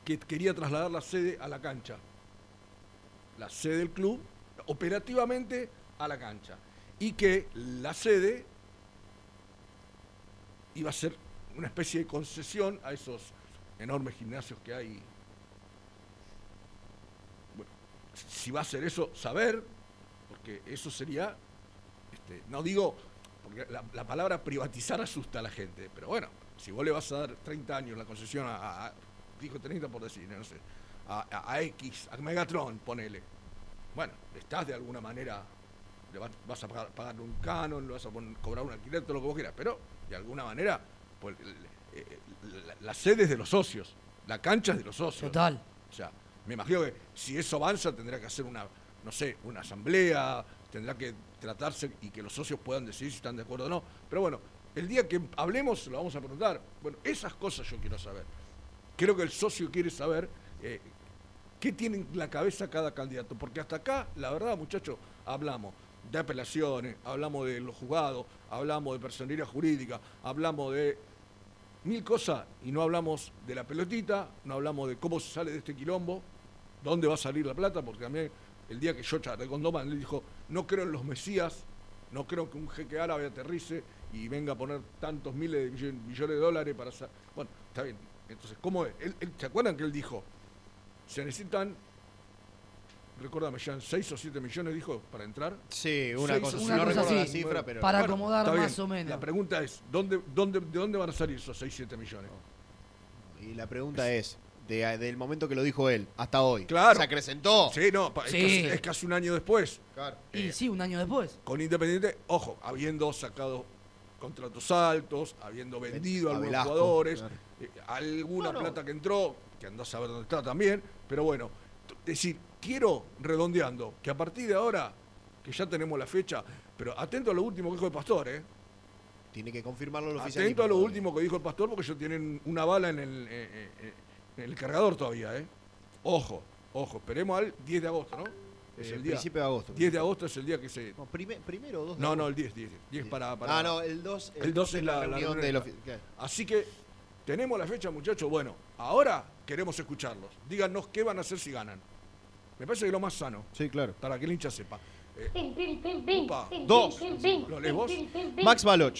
que quería trasladar la sede a la cancha. La sede del club, operativamente a la cancha. Y que la sede iba a ser una especie de concesión a esos enormes gimnasios que hay. Bueno, si va a ser eso, saber, porque eso sería, este, no digo, porque la, la palabra privatizar asusta a la gente, pero bueno, si vos le vas a dar 30 años la concesión a, a- dijo 30 por decir, no sé, a, X, a Megatron, ponele. Bueno, estás de alguna manera, le vas, vas a pagar, pagar un canon, le vas a pon- cobrar un alquiler, todo lo que vos quieras, pero de alguna manera, pues, el- eh, la, la sede es de los socios, la cancha es de los socios. Total. O sea, me imagino que si eso avanza tendrá que hacer una, no sé, una asamblea, tendrá que tratarse y que los socios puedan decidir si están de acuerdo o no. Pero bueno, el día que hablemos lo vamos a preguntar. Bueno, esas cosas yo quiero saber. Creo que el socio quiere saber eh, qué tiene en la cabeza cada candidato. Porque hasta acá, la verdad, muchachos, hablamos de apelaciones, hablamos de los juzgados, hablamos de personería jurídica, hablamos de mil cosas y no hablamos de la pelotita, no hablamos de cómo se sale de este quilombo, dónde va a salir la plata, porque también el día que yo charlé con Doman, le dijo, no creo en los mesías, no creo que un jeque árabe aterrice y venga a poner tantos miles de millones, de dólares para. Bueno, está bien. Entonces, ¿cómo es? ¿Se acuerdan que él dijo? Se necesitan, recuérdame, ya 6 o 7 millones, dijo, para entrar. Sí, una Seis cosa o así. siete No recuerdo la millones. cifra, pero- Para Bueno, acomodar más bien. o menos. La pregunta es, ¿dónde, dónde, ¿de dónde van a salir esos 6, 7 millones? Y la pregunta es, de- del momento que lo dijo él hasta hoy, Claro. ¿se acrecentó? Sí, no, es Sí. casi- es casi un año después. Claro. Y sí, un año después. Con Independiente, ojo, habiendo sacado contratos altos, habiendo vendido a algunos Velasco, jugadores, claro. eh, alguna plata que entró, que andó a saber dónde está también, pero bueno, es decir, quiero, redondeando, que a partir de ahora, que ya tenemos la fecha, pero atento a lo último que dijo el pastor, ¿eh? Tiene que confirmarlo el oficialismo. Atento a lo último que dijo el pastor, porque ellos tienen una bala en el, eh, eh, eh, en el cargador todavía, ¿eh? Ojo, ojo, esperemos al 10 de agosto, ¿no? Es Eh, el día. principio de agosto. 10 de agosto es el día que se... No, prime- primero o dos de No, no, el 10, 10. 10 para, para- Ah, no, el 2. El 2 es la, la reunión reunión ofi- claro. Así que tenemos la fecha, muchachos. Bueno, ahora queremos escucharlos. Díganos qué van a hacer si ganan. Me parece que es lo más sano, Sí, claro. para que el hincha sepa. Eh. Upa. Dos. ¿Lo lees vos? Max Baloch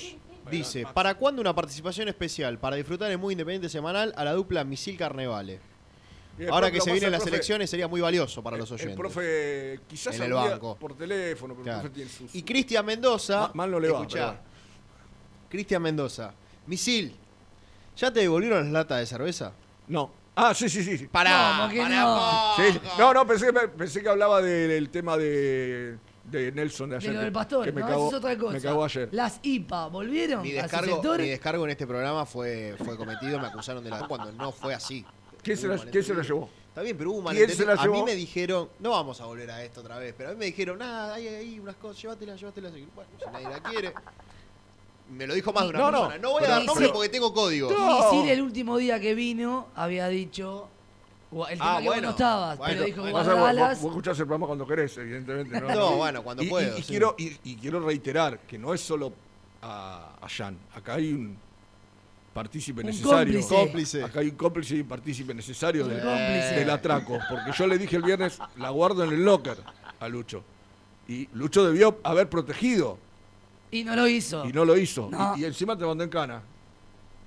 dice, Max. ¿para cuándo una participación especial para disfrutar en Muy Independiente Semanal a la dupla Misil Carnevale? Ahora que se vienen las profe- elecciones sería muy valioso para el- los oyentes. El profe, quizás En el banco. por teléfono, pero Claro. el profe tiene sus... Y Cristian Mendoza, Ma- mal no le va, escuchá. Cristian Mendoza, Misil, ¿ya te devolvieron las latas de cerveza? No. Ah, sí, sí, sí. sí. Pará, ¿Cómo que pará, no? Sí, sí. No, no, pensé, que- pensé que hablaba del tema de, de Nelson de De ayer. lo que- del pastor, que me no, cagó, eso es otra cosa. Me cagó ayer. Las IPA, ¿volvieron Mi a su descargo, sector? mi descargo en este programa fue, fue cometido, me acusaron de la cuando no fue así. ¿Quién se, ¿Quién se la malentendido. llevó? Está bien, pero hubo un ¿Quién se malentendido. A mí me dijeron, no vamos a volver a esto otra vez, pero a mí me dijeron, nada, hay ahí unas cosas, llévatelas, llévatelas. Bueno, si nadie la quiere. Me lo dijo más de una No, no, persona. No, voy a dar nombre porque tengo códigos. No. Misil el último día que vino había dicho... El tema Ah, que vos bueno. no estabas, Bueno, pero dijo bueno. Vos- vos, vos escuchás el programa cuando querés, evidentemente. No, <laughs> No, bueno, cuando y, y- puedo, Y, sí. quiero, y, y quiero reiterar que no es solo a, a Jan. Acá hay un partícipe Un necesario. cómplice. Cómplice. Acá hay un cómplice y un partícipe necesario Un del, cómplice. del atraco. Porque yo le dije el viernes, la guardo en el locker. a Lucho. Y Lucho debió haber protegido Y no lo hizo. y no lo hizo. No. Y, y encima te mandó en cana.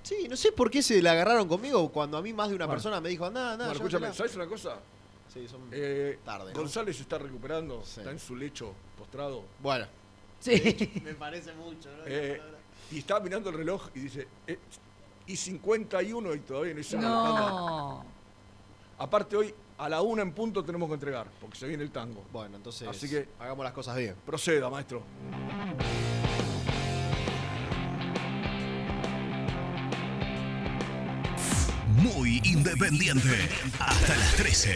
Sí, no sé por qué se la agarraron conmigo cuando a mí más de una Bueno. persona me dijo, nada, nada. Bueno, escúchame, ¿sabes una cosa? Sí, son Eh, tarde. ¿no? González está recuperando, está en su lecho postrado. Bueno. Sí. <laughs> Me parece mucho, ¿no? Eh, y está mirando el reloj y dice, eh, y 51 y todavía no hizo No. Aparte hoy a la una en punto tenemos que entregar, porque se viene el tango. Bueno, entonces Así que hagamos las cosas bien. proceda, maestro. Muy independiente. Hasta las 13.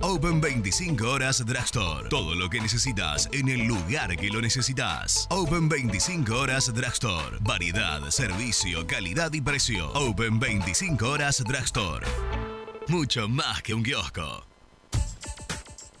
Open 25 horas Drugstore. Todo lo que necesitas en el lugar que lo necesitas. Open 25 horas Drugstore. Variedad, servicio, calidad y precio. Open 25 horas Drugstore. Mucho más que un kiosco.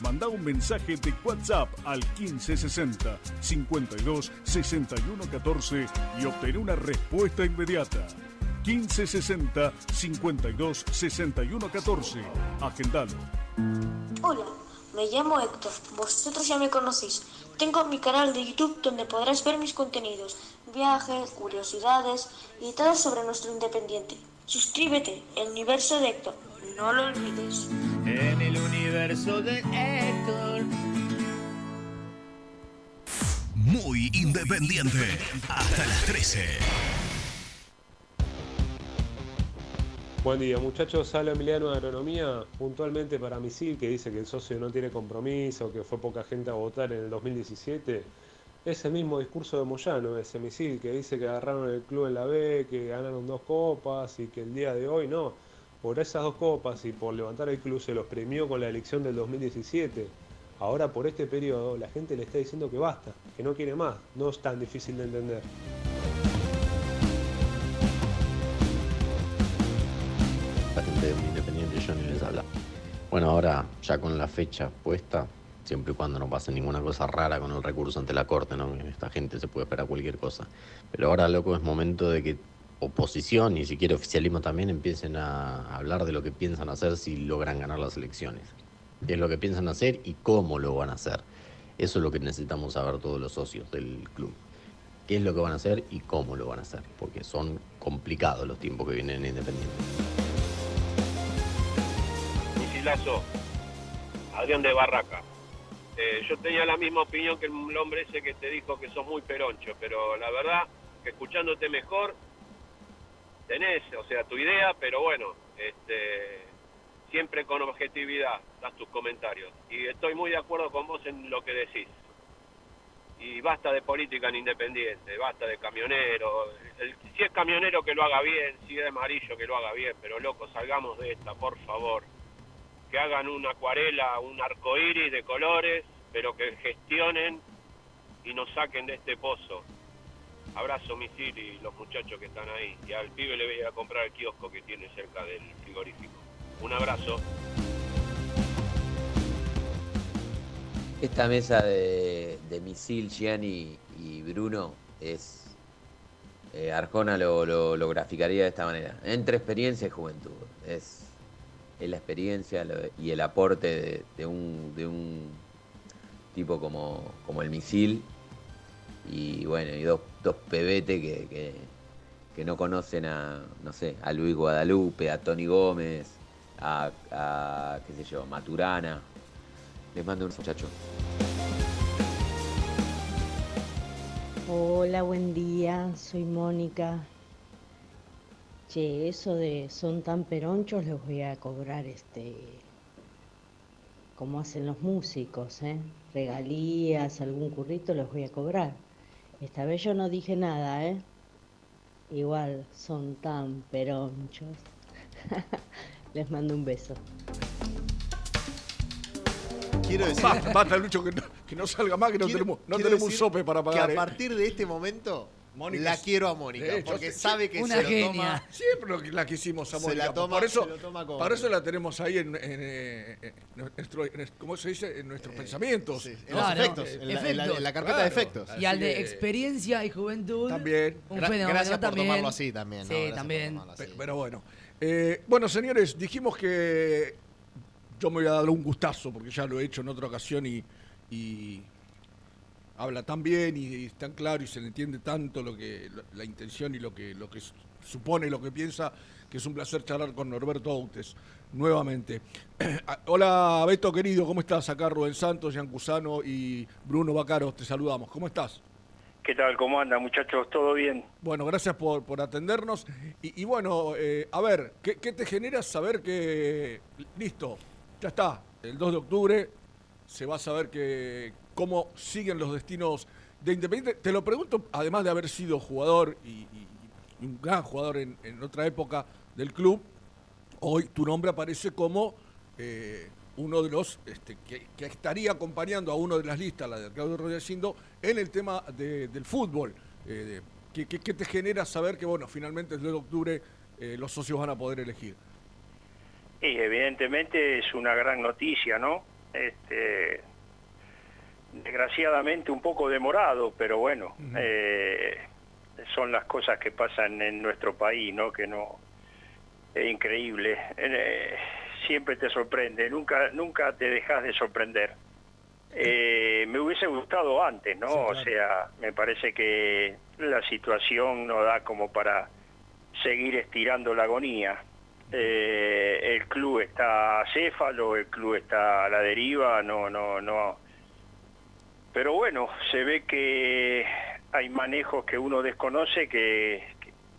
Manda un mensaje de WhatsApp al 1560 52 61 14 y obtén una respuesta inmediata. 1560 52 61 14. Agendalo. Hola, me llamo Héctor. Vosotros ya me conocéis. Tengo mi canal de YouTube donde podrás ver mis contenidos, viajes, curiosidades y todo sobre nuestro independiente. Suscríbete, el universo de Héctor. No lo olvides. En el universo de Héctor. Muy independiente. Hasta las 13. Buen día, muchachos. Habla Emiliano de Agronomía. Puntualmente para Misil, que dice que el socio no tiene compromiso, que fue poca gente a votar en el 2017. Ese mismo discurso de Moyano, ese Misil, que dice que agarraron el club en la B, que ganaron dos copas y que el día de hoy no. Por esas dos copas y por levantar el club se los premió con la elección del 2017. Ahora por este periodo la gente le está diciendo que basta, que no quiere más. No es tan difícil de entender. La gente de Independiente yo ni les habla. Bueno, ahora ya con la fecha puesta, siempre y cuando no pase ninguna cosa rara con el recurso ante la corte, ¿no? Esta gente se puede esperar cualquier cosa. Pero ahora, loco, es momento de que oposición y si quiere oficialismo también empiecen a hablar de lo que piensan hacer si logran ganar las elecciones. ¿Qué es lo que piensan hacer y cómo lo van a hacer? Eso es lo que necesitamos saber todos los socios del club. ¿Qué es lo que van a hacer y cómo lo van a hacer? Porque son complicados los tiempos que vienen en Independiente. Misilazo, Adrián de Barraca. Eh, yo tenía la misma opinión que el hombre ese que te dijo que sos muy peroncho, pero la verdad que escuchándote mejor tenés, o sea, tu idea, pero bueno, este, siempre con objetividad das tus comentarios. Y estoy muy de acuerdo con vos en lo que decís. Y basta de política en Independiente, basta de camionero. El- si es camionero que lo haga bien, si es amarillo que lo haga bien, pero loco, salgamos de esta, por favor. Que hagan una acuarela, un arco iris de colores, pero que gestionen y nos saquen de este pozo. Abrazo misil y los muchachos que están ahí. Y al pibe le voy a comprar el kiosco que tiene cerca del frigorífico. Un abrazo. Esta mesa de, Misil, Gianni y Bruno es. eh, Arjona lo, lo- lo graficaría de esta manera. Entre experiencia y juventud. Es, es la experiencia y el aporte de, de un, de un tipo como, como el Misil. Y bueno, y dos, dos pebetes que, que, no conocen a, no sé, a Luis Guadalupe, a Tony Gómez, a, a qué sé yo, Maturana. Les mando un muchacho. Hola, buen día, soy Mónica. Che, eso de son tan peronchos les voy a cobrar este como hacen los músicos, ¿eh? Regalías, algún currito les voy a cobrar. Esta vez yo no dije nada, ¿eh? Igual son tan peronchos. <laughs> les mando un beso. Quiero decir. Basta, basta, Lucho, que no, que no salga más, que no Quiero- tenemos, no tenemos un sope para pagar. Que a ¿eh? partir de este momento Mónica la es- quiero a Mónica. Eh, porque sabe que Una se lo genia. toma. Siempre lo que- la quisimos a Se Mónica. la toma- por eso, se lo toma con- para eso la tenemos ahí en, en, eh, en nuestro, en- ¿cómo se dice? En nuestros pensamientos. en ¿no? los efectos, en la- en la- en la carpeta de efectos. Y al de experiencia y juventud. También. Un Gra- fenómeno gracias por también. tomarlo así también. Sí, también. así. Pero bueno. Eh, bueno, señores, dijimos que yo me voy a dar un gustazo, porque ya lo he hecho en otra ocasión y, y habla tan bien y, es tan claro y se le entiende tanto lo que la, la intención y lo que, lo que supone, lo que piensa, que es un placer charlar con Norberto Autes nuevamente. <clears throat> Ah, Hola Beto querido, ¿cómo estás? Acá Rubén Santos, Jean Cusano y Bruno Bacaro, te saludamos. ¿Cómo estás? ¿Qué tal? ¿Cómo anda, muchachos? ¿Todo bien? Bueno, gracias por, por atendernos. Y, y bueno, eh, a ver, ¿qué, qué te genera saber que, listo, ya está, el 2 de octubre se va a saber que cómo siguen los destinos de Independiente? Te lo pregunto, además de haber sido jugador y, un gran jugador en, otra época del club, hoy tu nombre aparece como eh, uno de los este, que, que estaría acompañando a uno de las listas, la de Claudio Rodríguez en el tema de- del fútbol. Eh, de- ¿qué, qué- qué te genera saber que, bueno, finalmente el 2 de octubre eh, los socios van a poder elegir? Y evidentemente es una gran noticia, ¿no? Este, desgraciadamente un poco demorado, pero bueno, eh, son las cosas que pasan en nuestro país, ¿no? Que no es increíble. Eh, siempre te sorprende, nunca nunca te dejas de sorprender. Eh, me hubiese gustado antes, ¿no? O sea, me parece que la situación no da como para seguir estirando la agonía. Eh, el club está céfalo, el club está a la deriva, no, no, no. Pero bueno, se ve que hay manejos que uno desconoce que,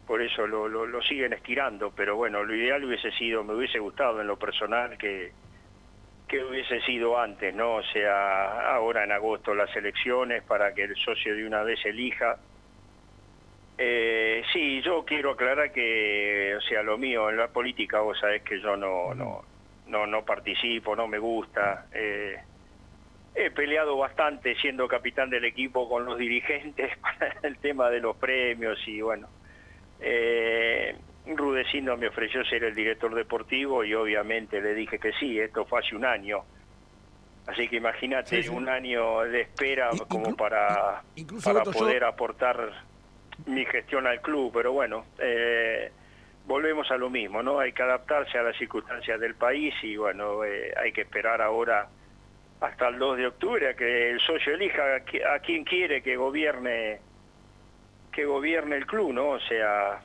por eso lo, siguen estirando. Pero bueno, lo ideal hubiese sido, me hubiese gustado en lo personal que, que hubiese sido antes, ¿no? O sea, ahora en agosto las elecciones para que el socio de una vez elija. Eh, sí, yo quiero aclarar que, o sea, lo mío en la política, vos sabés que yo no, no, no, no participo, no me gusta. Eh, he peleado bastante siendo capitán del equipo con los dirigentes <laughs> para el tema de los premios y bueno, eh, Rudecindo me ofreció ser el director deportivo y obviamente le dije que sí, esto fue hace un año. Así que imagínate Sí, sí. un año de espera como para, incluso, para yo- poder aportar mi gestión al club, pero bueno, eh, volvemos a lo mismo, ¿no? Hay que adaptarse a las circunstancias del país y bueno, eh, hay que esperar ahora hasta el 2 de octubre a que el socio elija a, qui- a quien quiere que gobierne que gobierne el club, ¿no? O sea,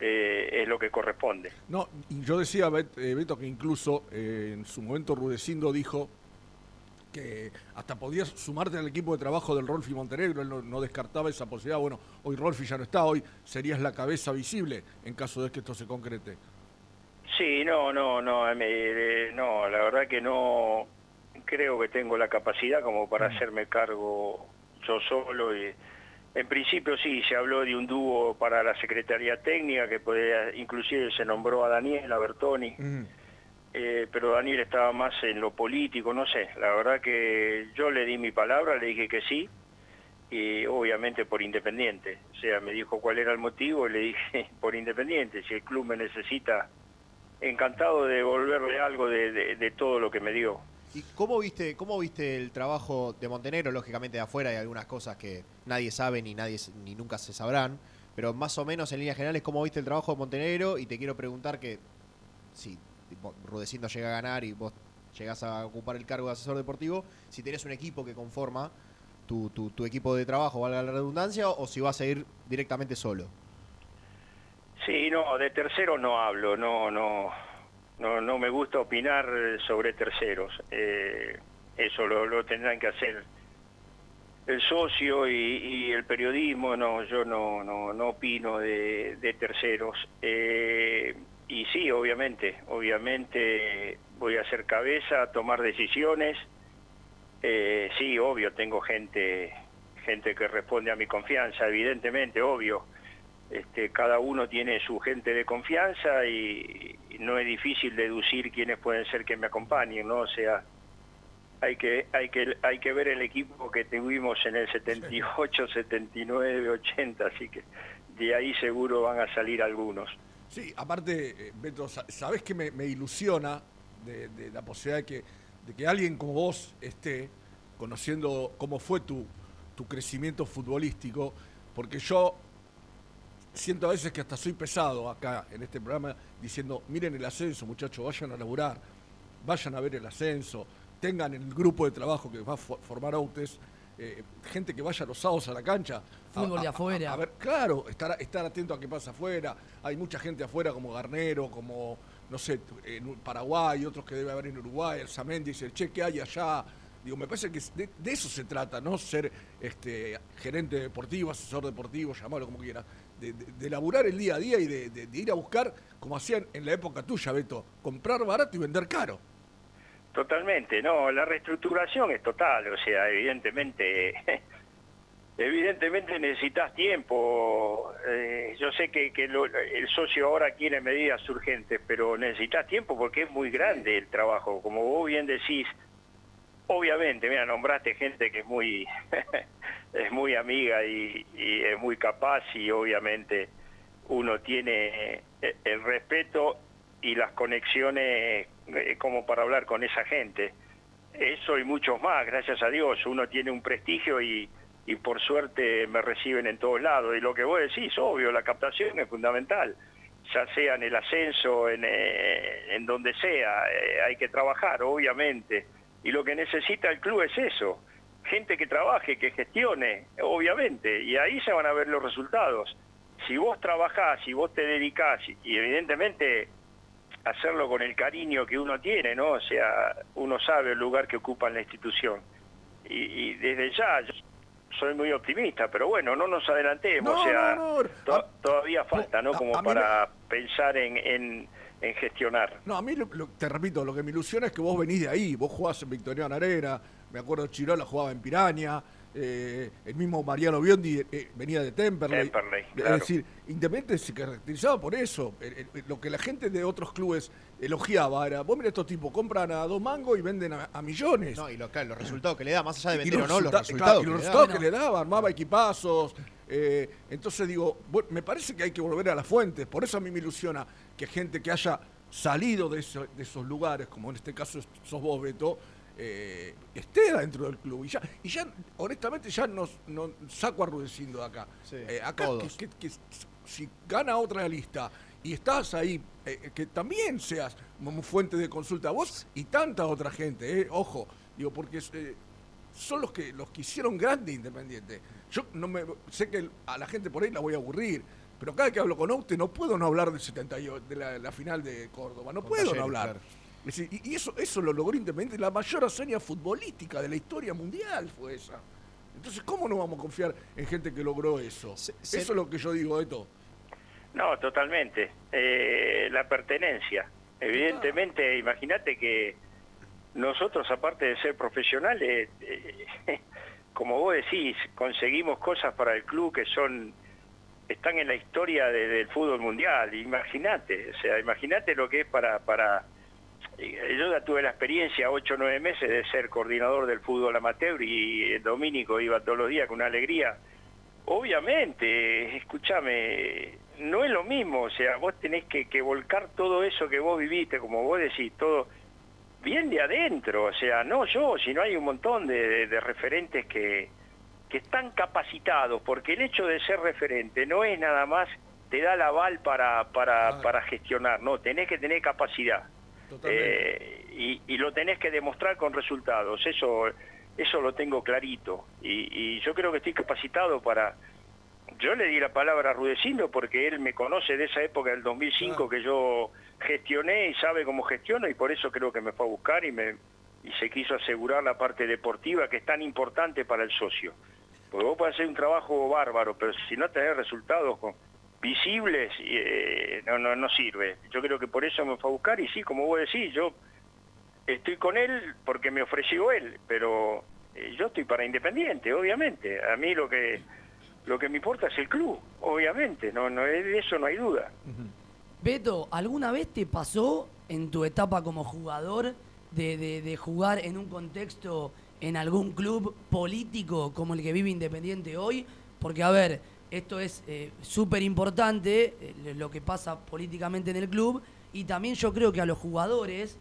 eh, es lo que corresponde. No, y yo decía, eh, Beto, que incluso eh, en su momento Rudecindo dijo que hasta podías sumarte al equipo de trabajo del Rolfi Montenegro, él no, no descartaba esa posibilidad. Bueno, hoy Rolfi ya no está, hoy serías la cabeza visible en caso de que esto se concrete. Sí, no, no, no, eh, no, la verdad que no creo que tengo la capacidad como para hacerme cargo yo solo y en principio sí, se habló de un dúo para la Secretaría Técnica que podía, inclusive se nombró a Daniel, a Bertoni, eh, pero Daniel estaba más en lo político, no sé, la verdad que yo le di mi palabra, le dije que sí, y obviamente por Independiente, o sea, me dijo cuál era el motivo y le dije <laughs> por Independiente, si el club me necesita, encantado de devolverle algo de, de- de todo lo que me dio. ¿Y cómo viste, cómo viste el trabajo de Montenegro? Lógicamente de afuera hay algunas cosas que nadie sabe ni nadie ni nunca se sabrán, pero más o menos en líneas generales, ¿cómo viste el trabajo de Montenegro? Y te quiero preguntar que si Rudecindo llega a ganar y vos llegás a ocupar el cargo de asesor deportivo, si tenés un equipo que conforma tu, tu- tu equipo de trabajo, valga la redundancia, o si vas a ir directamente solo. Sí, no, de terceros no hablo, no, no, no, no me gusta opinar sobre terceros. Eh, eso lo, lo tendrán que hacer el socio y, y el periodismo, no, yo no, no, no opino de, terceros. Eh, y sí, obviamente, obviamente voy a hacer cabeza, tomar decisiones. Eh, sí, obvio, tengo gente, gente que responde a mi confianza, evidentemente, obvio. Este, cada uno tiene su gente de confianza y, y no es difícil deducir quiénes pueden ser que me acompañen, ¿no? O sea, hay que, hay que, hay que ver el equipo que tuvimos en el 78, 79, 80, así que de ahí seguro van a salir algunos. Sí, aparte, eh, Beto, sa- ¿sabés que me, me ilusiona de, de la posibilidad de que, de que alguien como vos esté conociendo cómo fue tu, tu crecimiento futbolístico? Porque yo siento a veces que hasta soy pesado acá en este programa diciendo, miren el ascenso, muchachos, vayan a laburar, vayan a ver el ascenso, tengan el grupo de trabajo que va a fo- formar Outes, eh, gente que vaya los sábados a la cancha. a- Fútbol de a- afuera. A, ver, claro, estar, estar atento a qué pasa afuera. Hay mucha gente afuera como Garnero, como, no sé, en Paraguay, otros que debe haber en Uruguay, el Samendi dice, che, ¿qué hay allá? Digo, me parece que de eso se trata, no ser este, gerente deportivo, asesor deportivo, llamarlo como quieras. De, de- laburar el día a día y de, ir a buscar, como hacían en la época tuya, Beto, comprar barato y vender caro. Totalmente, no, la reestructuración es total, o sea, evidentemente, <laughs> evidentemente necesitas tiempo. eh, yo sé que, que lo- el socio ahora quiere medidas urgentes, pero necesitas tiempo porque es muy grande el trabajo. Como vos bien decís, obviamente, mira, nombraste gente que es muy, <laughs> es muy amiga y, y es muy capaz y obviamente uno tiene eh, el respeto y las conexiones eh, como para hablar con esa gente. Eso y muchos más, gracias a Dios. Uno tiene un prestigio y, y por suerte me reciben en todos lados. Y lo que vos decís, obvio, la captación es fundamental. Ya sea en el ascenso, en, eh, en donde sea, hay que trabajar, obviamente. Y lo que necesita el club es eso. Gente que trabaje, que gestione, obviamente. Y ahí se van a ver los resultados. Si vos trabajás, si vos te dedicás, y evidentemente hacerlo con el cariño que uno tiene, ¿no? O sea, uno sabe el lugar que ocupa en la institución. Y, y desde ya, yo soy muy optimista, pero bueno, no nos adelantemos, No, o sea, no, no. to- todavía falta, ¿no? Como para pensar en, en, en gestionar. No, a mí, lo- lo- te repito, lo que me ilusiona es que vos venís de ahí. Vos jugás en Victoriano Arena, me acuerdo Chirola jugaba en Piraña, eh, el mismo Mariano Biondi eh, venía de Temperley. Temperley, Es decir, Independiente se caracterizaba por eso. El- el- lo que la gente de otros clubes elogiaba era, vos mira estos tipos, compran a dos mangos y venden a, a millones. No, y lo, claro, los resultados que le da, más allá de Y vender o no, los resulta- resultados, claro, y que los le da. resultados que le daba, armaba equipazos. Eh, entonces digo, bueno, me parece que hay que volver a las fuentes. Por eso a mí me ilusiona que gente que haya salido de, eso- de esos lugares, como en este caso sos vos, Beto, eh, esté dentro del club. Y ya, y ya honestamente, ya nos, no saco a Rudecindo de acá. Eh, acá, que, que- que si gana otra lista y estás ahí, eh, que también seas fuente de consulta vos y tanta otra gente, eh, ojo, digo, porque eh, son los que los que hicieron grande Independiente. Yo no me sé que a la gente por ahí la voy a aburrir, pero cada vez que hablo con Aute no puedo no hablar del 78, de la, la final de Córdoba, no Con puedo Talleres, no hablar. claro. Es decir, y, y eso eso lo logró Independiente, la mayor hazaña futbolística de la historia mundial fue esa. Entonces, ¿cómo no vamos a confiar en gente que logró eso? se- eso es lo que yo digo de todo. No, totalmente. Eh, la pertenencia. Evidentemente, imagínate que nosotros, aparte de ser profesionales, eh, como vos decís, conseguimos cosas para el club que son están en la historia de- del fútbol mundial. Imagínate, o sea, imagínate lo que es para para eh, yo ya tuve la experiencia ocho o nueve meses de ser coordinador del fútbol amateur y el Domínico iba todos los días con una alegría. Obviamente, escúchame, no es lo mismo, o sea, vos tenés que volcar todo eso que vos viviste, como vos decís, todo bien de adentro, o sea, no yo, sino hay un montón de, de- de referentes que, que están capacitados, porque el hecho de ser referente no es nada más, te da el aval para, para, para gestionar, no, tenés que tener capacidad. Eh, y, y lo tenés que demostrar con resultados, eso, eso lo tengo clarito. Y, y yo creo que estoy capacitado para... Yo le di la palabra a Rudecindo porque él me conoce de esa época del 2005 que yo gestioné y sabe cómo gestiono y por eso creo que me fue a buscar y, me, y se quiso asegurar la parte deportiva que es tan importante para el socio. Porque vos podés hacer un trabajo bárbaro, pero si no tenés resultados visibles, eh, no, no, no sirve. Yo creo que por eso me fue a buscar y sí, como vos decís, yo estoy con él porque me ofreció él, pero eh, yo estoy para Independiente, obviamente. A mí lo que lo que me importa es el club, obviamente, no, no de eso no hay duda. Beto, ¿alguna vez te pasó en tu etapa como jugador de, de- de jugar en un contexto en algún club político como el que vive Independiente hoy? Porque, a ver, esto es eh, súper importante, eh, lo que pasa políticamente en el club, y también yo creo que a los jugadores,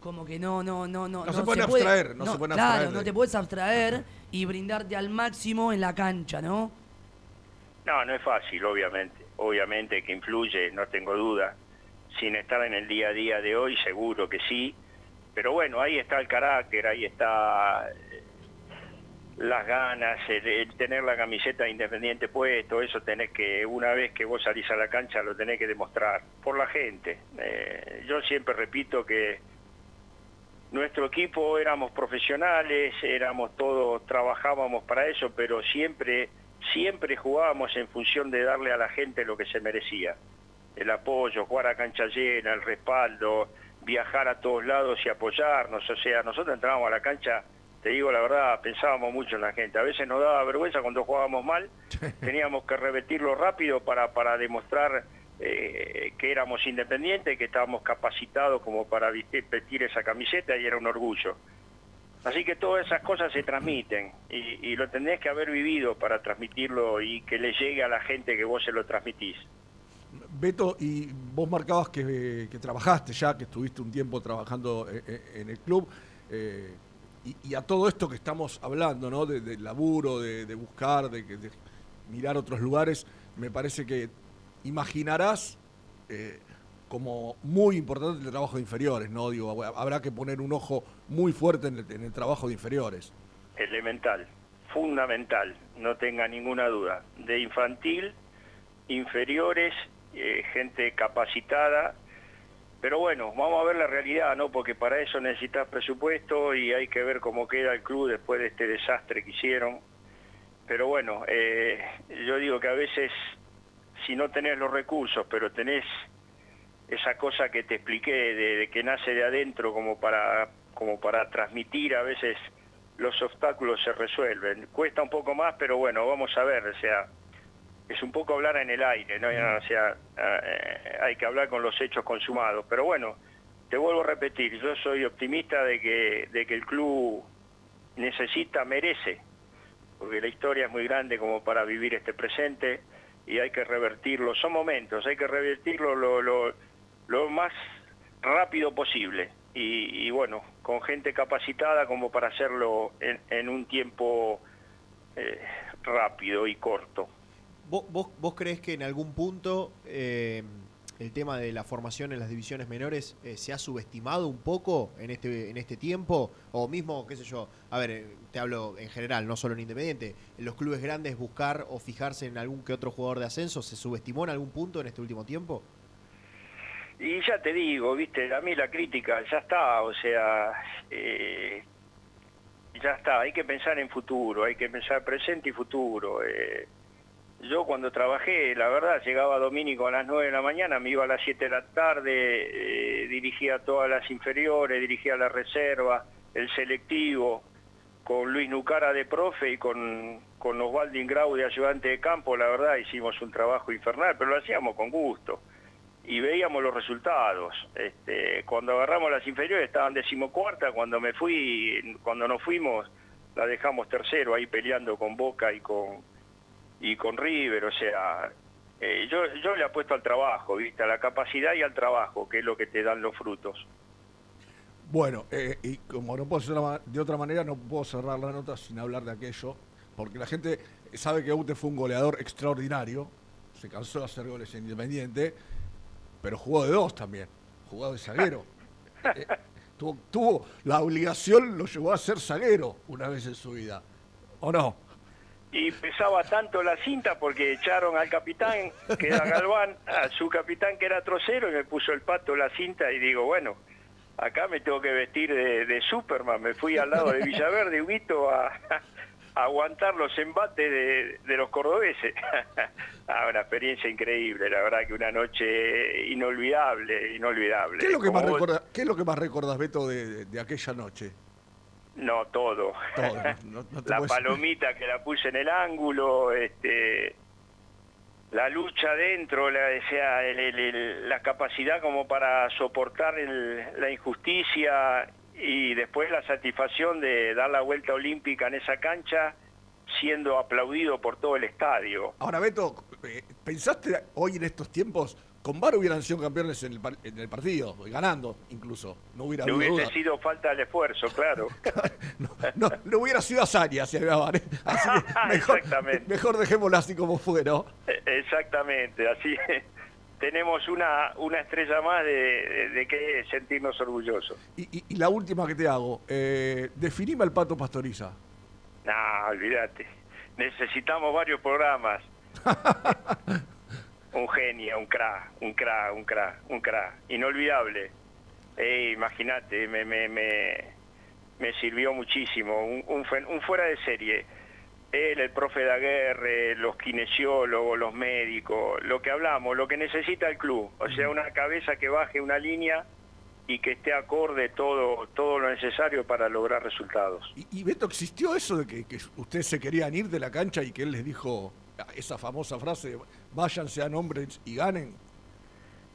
como que no, no, no, no, No se pueden abstraer, no se pueden claro, abstraer de- no te puedes abstraer y brindarte al máximo en la cancha, ¿no? No, no es fácil, obviamente. Obviamente que influye, no tengo duda. Sin estar en el día a día de hoy, seguro que sí. Pero bueno, ahí está el carácter, ahí está eh, las ganas, el, tener la camiseta de independiente puesto, eso tenés que, una vez que vos salís a la cancha, lo tenés que demostrar por la gente. Eh, yo siempre repito que nuestro equipo éramos profesionales, éramos todos, trabajábamos para eso, pero siempre, siempre jugábamos en función de darle a la gente lo que se merecía. El apoyo, jugar a cancha llena, el respaldo, viajar a todos lados y apoyarnos. O sea, nosotros entrábamos a la cancha, te digo la verdad, pensábamos mucho en la gente. A veces nos daba vergüenza cuando jugábamos mal, teníamos que repetirlo rápido para, para demostrar eh, que éramos independientes, que estábamos capacitados como para vestir, vestir esa camiseta y era un orgullo. Así que todas esas cosas se transmiten y, lo tenés que haber vivido para transmitirlo y que le llegue a la gente que vos se lo transmitís. Beto, y vos marcabas que, que trabajaste ya, que estuviste un tiempo trabajando eh, eh, en el club, eh, y, a todo esto que estamos hablando, ¿no? De, laburo, de, de buscar, de, de mirar otros lugares, me parece que imaginarás eh, como muy importante el trabajo de inferiores, ¿no? Digo, habrá que poner un ojo muy fuerte en el, trabajo de inferiores. Elemental, fundamental, no tenga ninguna duda. De infantil, inferiores, eh, gente capacitada. Pero bueno, vamos a ver la realidad, ¿no? Porque para eso necesitas presupuesto y hay que ver cómo queda el club después de este desastre que hicieron. Pero bueno, eh, yo digo que a veces, si no tenés los recursos, pero tenés esa cosa que te expliqué de, de que nace de adentro como para, como para transmitir, a veces los obstáculos se resuelven. Cuesta un poco más, pero bueno, vamos a ver, o sea, es un poco hablar en el aire, ¿no? O sea, eh, hay que hablar con los hechos consumados. Pero bueno, te vuelvo a repetir, yo soy optimista de que, de que el club necesita, merece, porque la historia es muy grande como para vivir este presente y hay que revertirlo, son momentos, hay que revertirlo lo, lo, lo más rápido posible y, bueno, con gente capacitada como para hacerlo en, en un tiempo eh, rápido y corto. ¿Vos, vos, vos crees que en algún punto eh, el tema de la formación en las divisiones menores eh, se ha subestimado un poco en este, en este tiempo? O mismo, qué sé yo, a ver, eh, te hablo en general, no solo en Independiente, en los clubes grandes buscar o fijarse en algún que otro jugador de ascenso, ¿se subestimó en algún punto en este último tiempo? Y ya te digo, viste, a mí la crítica ya está, o sea, eh, ya está, hay que pensar en futuro, hay que pensar presente y futuro. eh. yo cuando trabajé, la verdad, llegaba Domínico a las 9 de la mañana, me iba a las 7 de la tarde, eh, dirigía todas las inferiores, dirigía la reserva, el selectivo, con Luis Nucara de profe y con, con Osvaldo Ingrau de ayudante de campo, la verdad, hicimos un trabajo infernal, pero lo hacíamos con gusto. Y veíamos los resultados. Este, cuando agarramos las inferiores estaban decimocuarta, cuando me fui, cuando nos fuimos, la dejamos tercero ahí peleando con Boca y con, y con River, o sea, eh, yo, yo le apuesto al trabajo, ¿viste? A la capacidad y al trabajo, que es lo que te dan los frutos. Bueno, eh, y como no puedo ser de otra manera, no puedo cerrar la nota sin hablar de aquello, porque la gente sabe que Ute fue un goleador extraordinario, se cansó de hacer goles en Independiente, pero jugó de dos también, jugó de zaguero. Eh, tuvo, tuvo la obligación, lo llevó a ser zaguero una vez en su vida, ¿o no? y pesaba tanto la cinta porque echaron al capitán, que era Galván, a su capitán que era trocero y me puso el pato la cinta y digo, bueno, acá me tengo que vestir de, Superman, me fui al lado de Villaverde, Huito, a, a aguantar los embates de, de los cordobeses. <laughs> ah, una experiencia increíble, la verdad que una noche inolvidable, inolvidable. ¿Qué es lo que, más, recorda, ¿qué es lo que más recordás, Beto, de, de aquella noche? No, todo. <laughs> la palomita que la puse en el ángulo, este, la lucha dentro, la, sea, la capacidad como para soportar la injusticia y después la satisfacción de dar la vuelta olímpica en esa cancha siendo aplaudido por todo el estadio. Ahora, Beto, eh, ¿pensaste hoy en estos tiempos con VAR hubieran sido campeones en el, en el partido, ganando incluso. No hubiera no hubiese sido falta de esfuerzo, claro. <laughs> no, no, hubiera sido hazaña si había VAR. ¿eh? <laughs> mejor, Exactamente. Mejor dejémoslo así como fue, ¿no? E, exactamente, así tenemos una, una estrella más de, de, que sentirnos orgullosos. Y, y, la última que te hago, eh, definime al Pato Pastoriza. No, olvídate. Necesitamos varios programas. <laughs> un genio, un cra, un cra, un cra, un cra, inolvidable. Eh, Imagínate, me, me, me, me, sirvió muchísimo, un, un, fuera de serie. Él, el profe de Aguerre, los kinesiólogos, los médicos, lo que hablamos, lo que necesita el club. O sea, una cabeza que baje una línea y que esté acorde todo, todo lo necesario para lograr resultados. ¿Y, y Beto, existió eso de que, que ustedes se querían ir de la cancha y que él les dijo esa famosa frase, váyanse a nombres y ganen?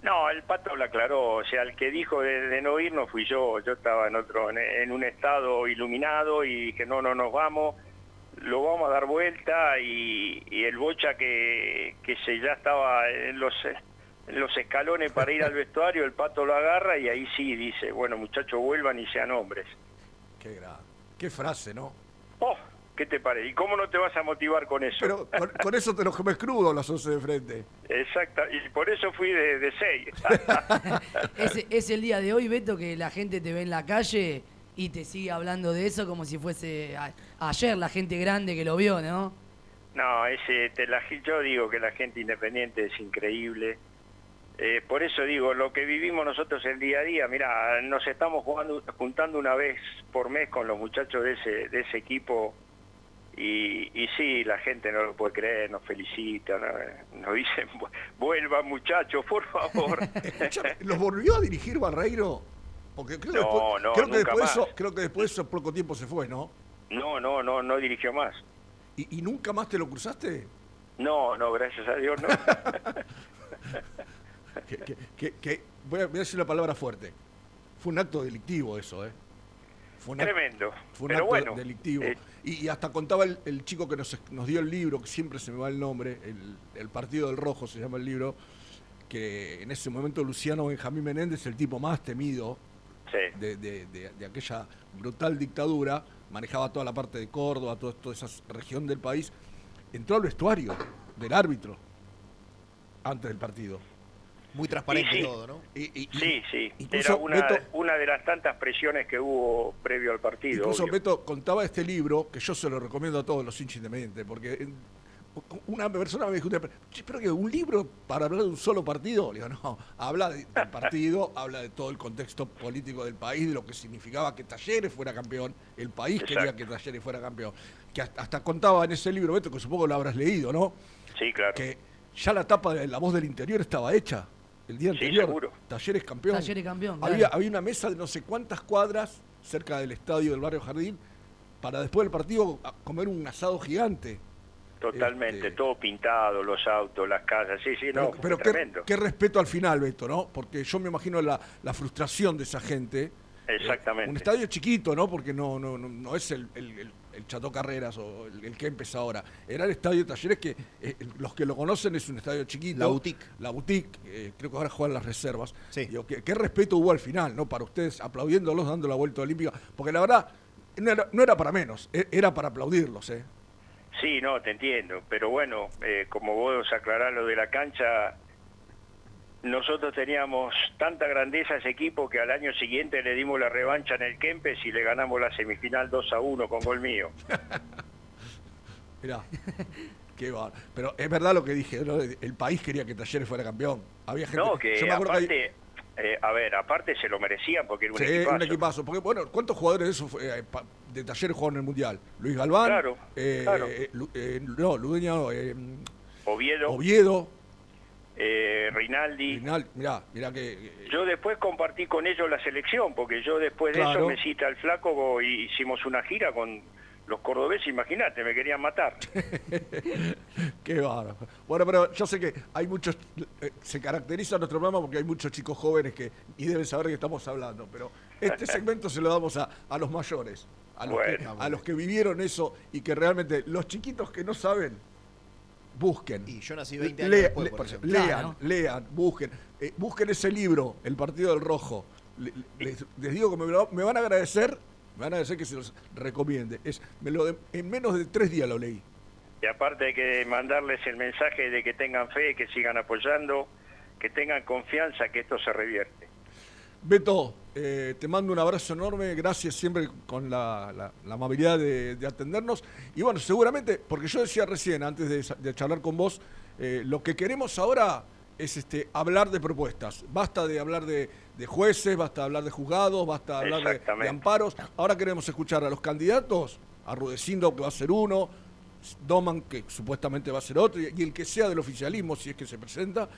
No, el pato lo aclaró, o sea, el que dijo de, no ir no fui yo, yo estaba en otro, en, un estado iluminado y que no, no nos vamos, lo vamos a dar vuelta y, el bocha que, que se ya estaba en los, en los escalones para ir al <laughs> vestuario, el pato lo agarra y ahí sí dice, bueno muchachos vuelvan y sean hombres. Qué grave, qué frase, ¿no? Oh, ¿Qué te parece? ¿Y cómo no te vas a motivar con eso? Pero con, eso te lo comes crudo las 11 de frente. Exacto, y por eso fui de 6. <laughs> <laughs> es, es el día de hoy, Beto, que la gente te ve en la calle y te sigue hablando de eso como si fuese ayer la gente grande que lo vio, ¿no? No, ese, te la, yo digo que la gente independiente es increíble. Eh, por eso digo, lo que vivimos nosotros el día a día, mira, nos estamos jugando, juntando una vez por mes con los muchachos de ese, de ese equipo y, y sí, la gente no lo puede creer, nos felicita, nos dicen, vuelvan muchachos, por favor. <laughs> ¿Los volvió a dirigir Barreiro? Porque creo, no, creo que después eso, creo que después eso poco tiempo se fue, ¿no? No, no, no, no dirigió más. ¿Y, nunca más te lo cruzaste? No, no, gracias a Dios no. <laughs> que, voy, a, decir una palabra fuerte. Fue un acto delictivo eso, ¿eh? Tremendo. Fue un acto delictivo. Eh, y, hasta contaba el, chico que nos, nos, dio el libro, que siempre se me va el nombre, el, Partido del Rojo se llama el libro, que en ese momento Luciano Benjamín Menéndez, el tipo más temido de, aquella brutal dictadura, manejaba toda la parte de Córdoba, toda, toda esa región del país, entró al vestuario del árbitro antes del partido muy transparente todo, ¿no? sí, sí. Era una, una, de las tantas presiones que hubo previo al partido. Incluso Beto contaba este libro, que yo se lo recomiendo a todos los hinchas independientes, porque una persona me dijo, "Che, pero que un libro para hablar de un solo partido, le digo, no, habla de- del <laughs> partido, habla de todo el contexto político del país, de lo que significaba que Talleres fuera campeón, el país quería que Talleres fuera campeón, que hasta, hasta contaba en ese libro, Beto, que supongo lo habrás leído, ¿no? Sí, claro. Que ya la tapa de La Voz del Interior estaba hecha, el día Sí, anterior, seguro. Talleres campeón. Talleres campeón, Había, claro. había una mesa de no sé cuántas cuadras cerca del estadio del barrio Jardín, para después del partido a- comer un asado gigante. Totalmente, todo pintado, los autos, las casas, sí, sí, no, Pero, pero fue qué, tremendo. qué respeto al final, Beto, ¿no? Porque yo me imagino la, la frustración de esa gente. Exactamente. Un estadio chiquito, ¿no? Porque no, no, no, no es el, el, el- el Chateau Carreras o el, el que empieza ahora. Era el estadio de Talleres que eh, los que lo conocen es un estadio chiquito. La Boutique. La boutique, eh, creo que ahora juegan las reservas. Digo, ¿qué, qué respeto hubo al final, ¿no? Para ustedes aplaudiéndolos, dando la vuelta olímpica. Porque la verdad, no era, no era para menos, e- era para aplaudirlos, ¿eh? Sí, no, te entiendo, pero bueno, eh, como vos aclarás lo de la cancha, nosotros teníamos tanta grandeza a ese equipo que al año siguiente le dimos la revancha en el Kempes y le ganamos la semifinal 2 a 1 con gol mío. <laughs> Mirá, qué bar. Pero es verdad lo que dije, ¿no? el país quería que Talleres fuera campeón. Había gente. No, que yo me acuerdo que hay- aparte, eh, a ver, aparte se lo merecían porque era un Sí, equipazo. un equipazo. Porque, bueno, ¿cuántos jugadores de esos eh, pa- de Talleres jugaron en el Mundial? Luis Galván. Claro, eh, claro. eh, eh, no, Ludeña, eh, Oviedo, Oviedo. eh, Rinaldi. Rinaldi, mirá, mirá que. eh, Yo después compartí con ellos la selección, porque yo después de Claro. eso me cita el flaco y hicimos una gira con los cordobeses, imagínate, me querían matar. <laughs> Qué bárbaro. Bueno, pero yo sé que hay muchos. eh, se caracteriza nuestro programa porque hay muchos chicos jóvenes que y deben saber de qué estamos hablando. Pero este <laughs> segmento se lo damos a, a los mayores, a los, que, Bueno. a los que vivieron eso y que realmente los chiquitos que no saben, busquen. Y yo nací 20 años después, le- por ejemplo. Lean, Claro. lean, busquen. Eh, busquen ese libro, El Partido del Rojo. Le- les, les digo que me van a agradecer, me van a agradecer que se los recomiende. Es, me lo de- en menos de tres días lo leí. Y aparte hay que mandarles el mensaje de que tengan fe, que sigan apoyando, que tengan confianza que esto se revierte. Beto, eh, te mando un abrazo enorme, gracias siempre con la, la- la amabilidad de, de atendernos. Y bueno, seguramente, porque yo decía recién, antes de charlar con vos, eh, lo que queremos ahora es este, hablar de propuestas. Basta de hablar de, de jueces, basta de hablar de juzgados, basta de hablar de, amparos. Ahora queremos escuchar a los candidatos, a Rudecindo, que va a ser uno, Doman, que supuestamente va a ser otro, y, el que sea del oficialismo, si es que se presenta,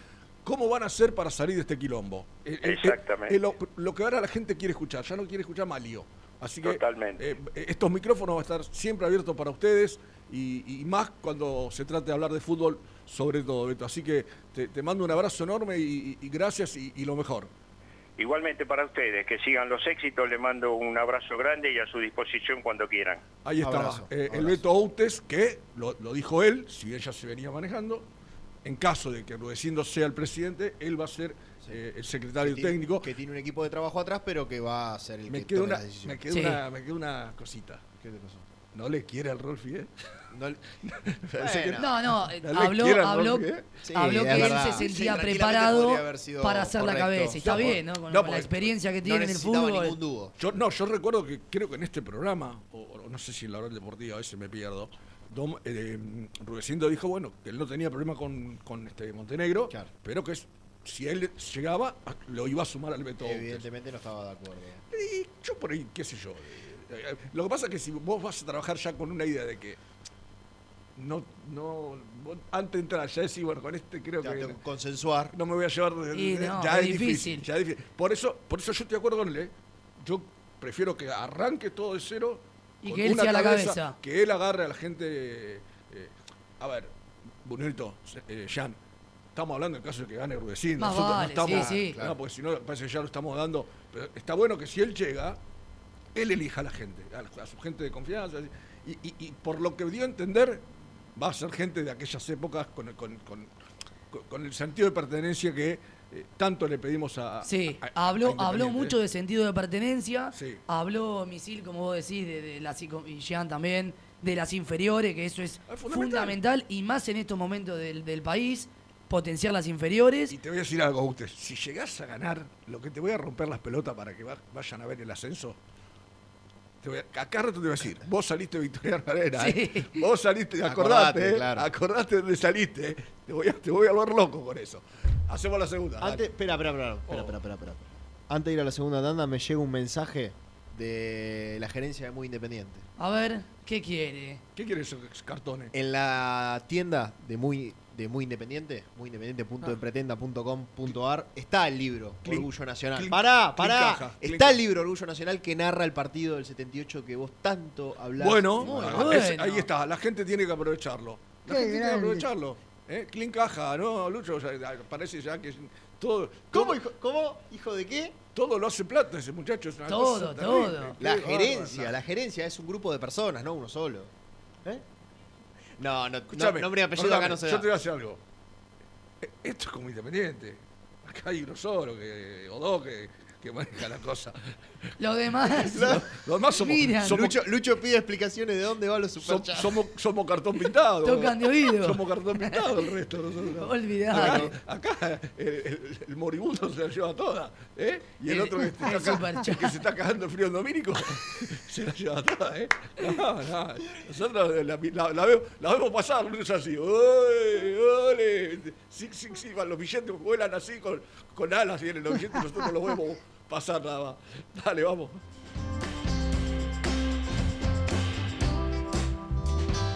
¿cómo van a hacer para salir de este quilombo? Exactamente. lo, que ahora la gente quiere escuchar, ya no quiere escuchar más lío. Así que Totalmente. eh, estos micrófonos van a estar siempre abiertos para ustedes y, y más cuando se trate de hablar de fútbol, sobre todo, Beto. Así que te, te mando un abrazo enorme y, y- y gracias y, y lo mejor. Igualmente para ustedes, que sigan los éxitos, les mando un abrazo grande y a su disposición cuando quieran. Ahí. Abrazo, Eh, el Beto Outes, que lo, lo dijo él, si bien ya se venía manejando, en caso de que Rudecindo sea el presidente, él va a ser eh, el secretario Que tiene- técnico. Que tiene un equipo de trabajo atrás, pero que va a ser el Me que queda tome una, las decisiones. me queda una, me queda una cosita. ¿Qué te pasó? ¿No le quiere al Rolfi, eh? <laughs> No, No, no, eh, ¿No le habló, habló, que él verdad. se sentía preparado para hacer la cabeza. Y está No, bien, ¿no? Con, no, con la experiencia que no tiene en el fútbol. dúo. Yo, no, yo recuerdo que creo que en este programa, o, o no sé si en la hora deportiva, a veces me pierdo, Dom, eh, dijo, bueno, que él no tenía problema con, con este Montenegro, pero que es- si él llegaba, lo iba a sumar al Beto. Evidentemente no estaba de acuerdo. Y yo por ahí, qué sé yo. eh, eh, Lo que pasa es que si vos vas a trabajar ya con una idea de que no, no, antes de entrar ya decís, bueno, con este creo Ya, que tengo que consensuar. no me voy a llevar de, Y de- no, ya es es difícil, difícil. ya es difícil. Por eso, por eso yo estoy de acuerdo con él. ¿eh? Yo prefiero que arranque todo de cero Y con que él una sea la cabeza. que él agarre a la gente. eh, a ver, Bunito, eh, Jan, estamos hablando en caso de que gane Rudecindo. Más Nosotros vale, no estamos, sí, sí. no, Claro. porque si no parece que ya lo estamos dando. Pero está bueno que si él llega, él elija a la gente, a, a su gente de confianza. Y, y- y por lo que dio a entender, va a ser gente de aquellas épocas con, con- con- el sentido de pertenencia que eh, tanto le pedimos a. Sí, a- a- habló, a habló Independiente, mucho de sentido de pertenencia, Sí. habló Misil, como vos decís, de, de las y Jean también, de las inferiores, que eso es fundamental. y más en estos momentos del, del país, potenciar las inferiores. Y te voy a decir algo, usted. Si llegás a ganar, lo que te voy a romper las pelotas para que va- vayan a ver el ascenso, te voy a, acá rato te voy a decir, vos saliste Victoria Herrera, Sí. ¿eh? vos saliste, <laughs> acordate, Acordate, claro. acordate de dónde saliste, ¿eh? te, voy a, te voy a volver loco con eso. Hacemos la segunda. Antes, espera, espera, espera, espera, espera, espera, espera. Antes de ir a la segunda tanda me llega un mensaje de la gerencia de Muy Independiente. A ver, ¿qué quiere? ¿Qué quiere esos cartones? En la tienda de Muy de Muy Independiente, muyindependiente.depretenda.com.ar está el libro Clic, Orgullo Nacional. clic, pará, pará. está el libro Orgullo Nacional que narra el partido del 78 que vos tanto hablás. Bueno, ah, bueno. ahí está, la gente tiene que aprovecharlo. La Qué gente tiene que aprovecharlo. ¿eh? Clean caja, ¿no, Lucho? O sea, parece ya que todo. ¿Cómo, todo- hijo, ¿Cómo? ¿Hijo de qué? Todo lo hace plata ese muchacho. Es una Todo, cosa todo. La gerencia, la gerencia es un grupo de personas, no uno solo. ¿Eh? No, no, no, Escuchame, nombre y apellido acá no se Yo da. te voy a decir algo. Eh, Esto es como independiente. Acá hay uno solo, que, o dos, que, que maneja la cosa. Lo demás. Los demás somos, Miran. somos, Lucho, Lucho pide explicaciones de dónde van los som- superchats. somos, somos cartón pintado. Tocan de oído. Somos cartón pintado el resto. Nosotros. Olvidate. Acá, acá el, el- el moribundo se la lleva toda. ¿eh? Y el, El- otro que, el superchat. el se está cagando de frío en Domínico <laughs> se la lleva toda. ¿eh? No, no. Nosotros la, la- la vemos, la vemos pasar, es así. ¡Uy! ¡Ole! Sí, sí, sí, van los billetes vuelan así con, con alas vienen los billetes y nosotros los vemos pasar nada. Dale, vamos.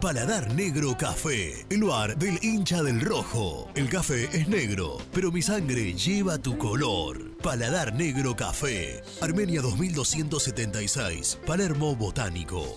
Paladar Negro Café, el lugar del hincha del rojo. El café es negro, pero mi sangre lleva tu color. Paladar Negro Café, Armenia 2276, Palermo Botánico.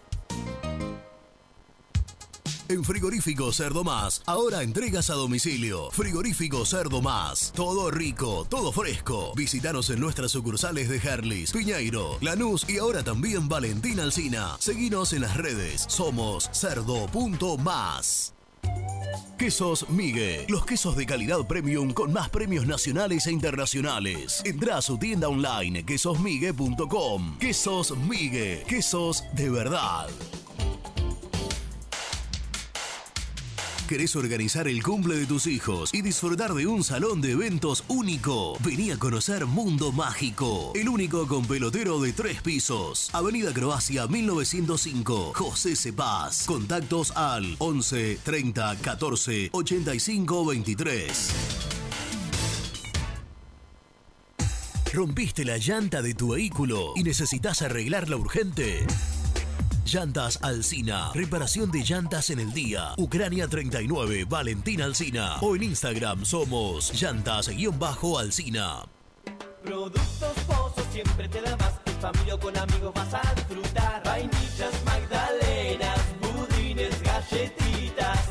En Frigorífico Cerdo Más, ahora entregas a domicilio. Frigorífico Cerdo Más, todo rico, todo fresco. Visítanos en nuestras sucursales de Herlis, Piñeiro, Lanús y ahora también Valentín Alsina. Seguinos en las redes, somos cerdo.más. Quesos Migue, los quesos de calidad premium con más premios nacionales e internacionales. Entra a su tienda online quesosmigue.com. Quesos Migue, quesos de verdad. ¿Querés organizar el cumple de tus hijos y disfrutar de un salón de eventos único? Vení a conocer Mundo Mágico, el único con pelotero de tres pisos. Avenida Croacia 1905, José Cepaz. Contactos al 11 30 14 85 23. ¿Rompiste la llanta de tu vehículo y necesitas arreglarla urgente? Llantas Alcina. Reparación de llantas en el día. Ucrania 39, Valentín Alcina. O en Instagram somos llantas-alcina. Productos Pozos siempre te da más. En familia o con amigos vas a disfrutar. Vainillas, magdalenas, budines, galletitas.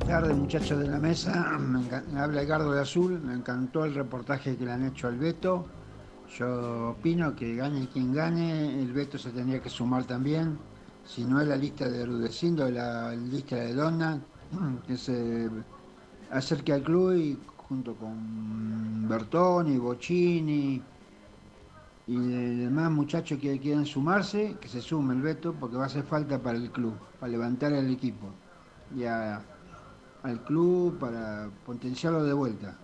tardes muchachos de la mesa, me, habla Edgardo de Azul, me encantó el reportaje que le han hecho al Beto. Yo opino que gane quien gane, el Beto se tendría que sumar también. Si no es la lista de Rudecindo, la lista de Donna, <clears throat> que se acerque al club y junto con Bertoni, Bocini y demás muchachos que quieran sumarse, que se sume el Beto porque va a hacer falta para el club, para levantar al equipo y a- al club para potenciarlo de vuelta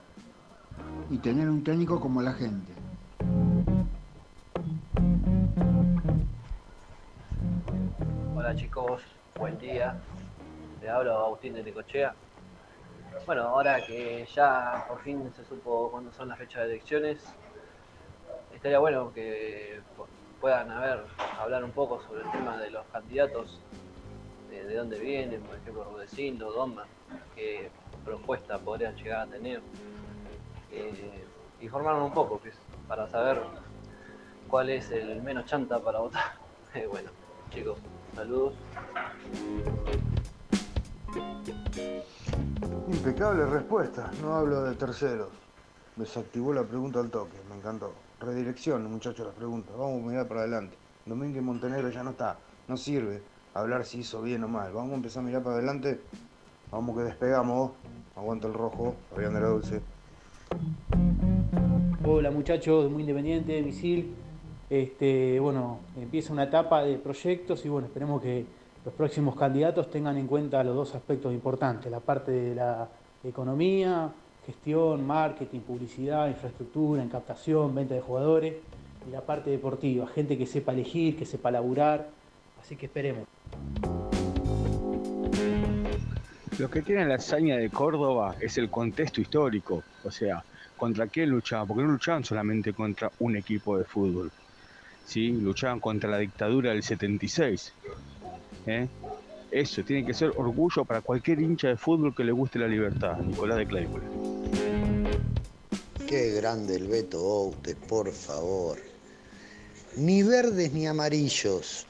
y tener un técnico como la gente. Hola chicos, buen día. Le hablo Agustín de Necochea. bueno, ahora que ya por fin se supo cuándo son las fechas de elecciones, estaría bueno que pu- puedan haber, hablar un poco sobre el tema de los candidatos, de, de dónde vienen, por ejemplo, Rudecindo, Doma, qué propuesta podrían llegar a tener. Eh, informarnos un poco, pues, para saber cuál es el menos chanta para votar. <laughs> Eh, bueno, chicos, saludos. Impecable respuesta, no hablo de terceros. Desactivó la pregunta al toque, me encantó. Redirección, muchachos, las preguntas. Vamos a mirar para adelante. Domínguez Montenegro ya no está, no sirve hablar si hizo bien o mal. Vamos a empezar a mirar para adelante. Vamos que despegamos. Aguanta el rojo, Fabián de la Dulce. Hola muchachos, muy independiente, Misil. Este, bueno, empieza una etapa de proyectos y bueno, esperemos que los próximos candidatos tengan en cuenta los dos aspectos importantes, la parte de la economía, gestión, marketing, publicidad, infraestructura, en captación, venta de jugadores y la parte deportiva, gente que sepa elegir, que sepa laburar, así que esperemos. Lo que tiene la hazaña de Córdoba es el contexto histórico, o sea, contra quién luchaban, porque no luchaban solamente contra un equipo de fútbol, ¿sí? luchaban contra la dictadura del 76. ¿eh? Eso tiene que ser orgullo para cualquier hincha de fútbol que le guste la libertad, Nicolás de Claypole. Qué grande el Beto Oute, por favor. Ni verdes ni amarillos.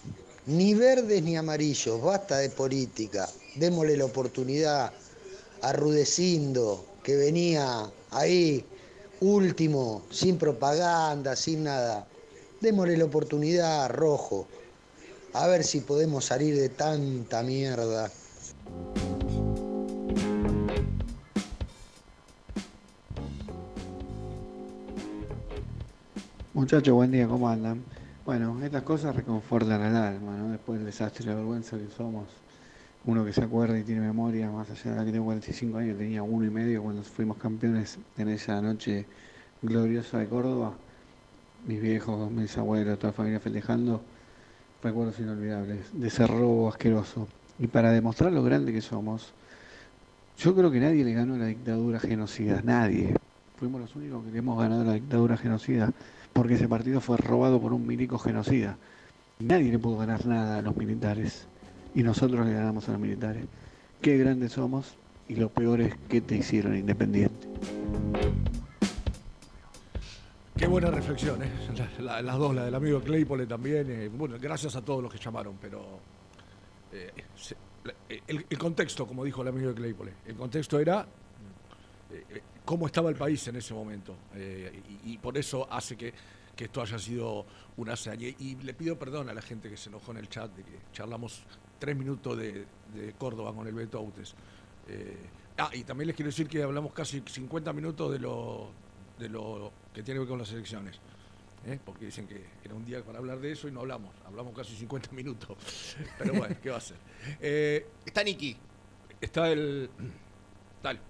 Ni verdes ni amarillos. Basta de política. Démosle la oportunidad a Rudecindo, que venía ahí último, sin propaganda, sin nada. Démosle la oportunidad a Rojo. A ver si podemos salir de tanta mierda. Muchachos, buen día, ¿cómo andan? Bueno, estas cosas reconfortan al alma, ¿no? Después del desastre y la vergüenza que somos. Uno que se acuerda y tiene memoria, más allá de la que tengo 45 años, tenía uno y medio cuando fuimos campeones en esa noche gloriosa de Córdoba. Mis viejos, mis abuelos, toda la familia festejando. Recuerdos inolvidables de ese robo asqueroso. Y para demostrar lo grande que somos, yo creo que nadie le ganó la dictadura genocida, nadie. Fuimos los únicos que le hemos ganado la dictadura genocida, porque ese partido fue robado por un milico genocida. Nadie le pudo ganar nada a los militares. Y nosotros le ganamos a los militares. Qué grandes somos y lo peor es que te hicieron independiente. Qué buena reflexión, ¿eh? La- la- las dos, la del amigo Claypole también. eh, bueno, gracias a todos los que llamaron, pero eh, el, contexto, como dijo el amigo Claypole, el contexto era cómo estaba el país en ese momento. eh, y, y por eso hace que, que esto haya sido una hazaña. Y le pido perdón a la gente que se enojó en el chat de que charlamos tres minutos de, de Córdoba con el Beto Autes. Eh, ah, y también les quiero decir que hablamos casi 50 minutos de lo, de lo que tiene que ver con las elecciones. ¿eh? Porque dicen que era un día para hablar de eso y no hablamos. Hablamos casi 50 minutos. Pero bueno, ¿qué va a ser? Eh, está Niki. Está el. Dale.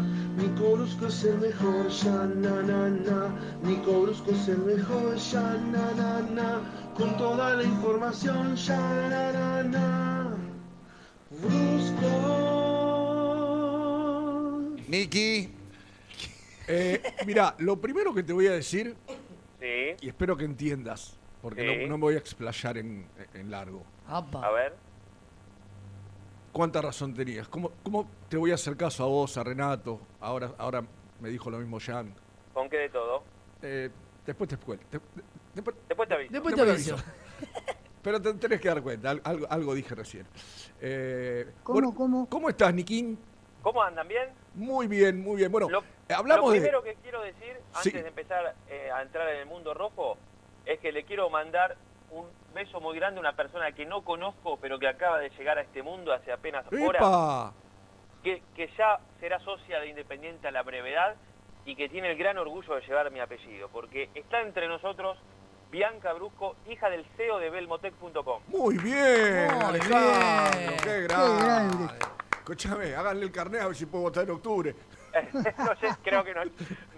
Nico Brusco es el mejor, ya na na na. Nico Brusco es el mejor, ya na na na. Con toda la información, ya na na na. Brusco. Miki. Eh, mira, lo primero que te voy a decir, Sí. y espero que entiendas, porque Sí. no, no me voy a explayar en, en largo. A ver. ¿Cuánta razón tenías? ¿Cómo, ¿Cómo te voy a hacer caso a vos, a Renato? Ahora, ahora me dijo lo mismo Jan. ¿Con qué de todo? Eh, después te después, Después te aviso. después te aviso. Pero te tenés que dar cuenta, al- algo, algo dije recién. Eh, ¿Cómo, cómo? ¿Cómo estás, Niquín? ¿Cómo andan? ¿Bien? Muy bien, muy bien. Bueno, eh, hablamos Lo de... primero que quiero decir, antes Sí. de empezar eh, a entrar en el mundo rojo, es que le quiero mandar beso muy grande a una persona que no conozco, pero que acaba de llegar a este mundo hace apenas horas, que, que ya será socia de Independiente a la brevedad y que tiene el gran orgullo de llevar mi apellido, porque está entre nosotros Bianca Brusco, hija del CEO de belmotec.com. Muy bien, Muy Alejandro, bien. qué Qué grande. grande. Escúchame, háganle el carnet a ver si puedo votar en octubre. <laughs> no sé, creo que no,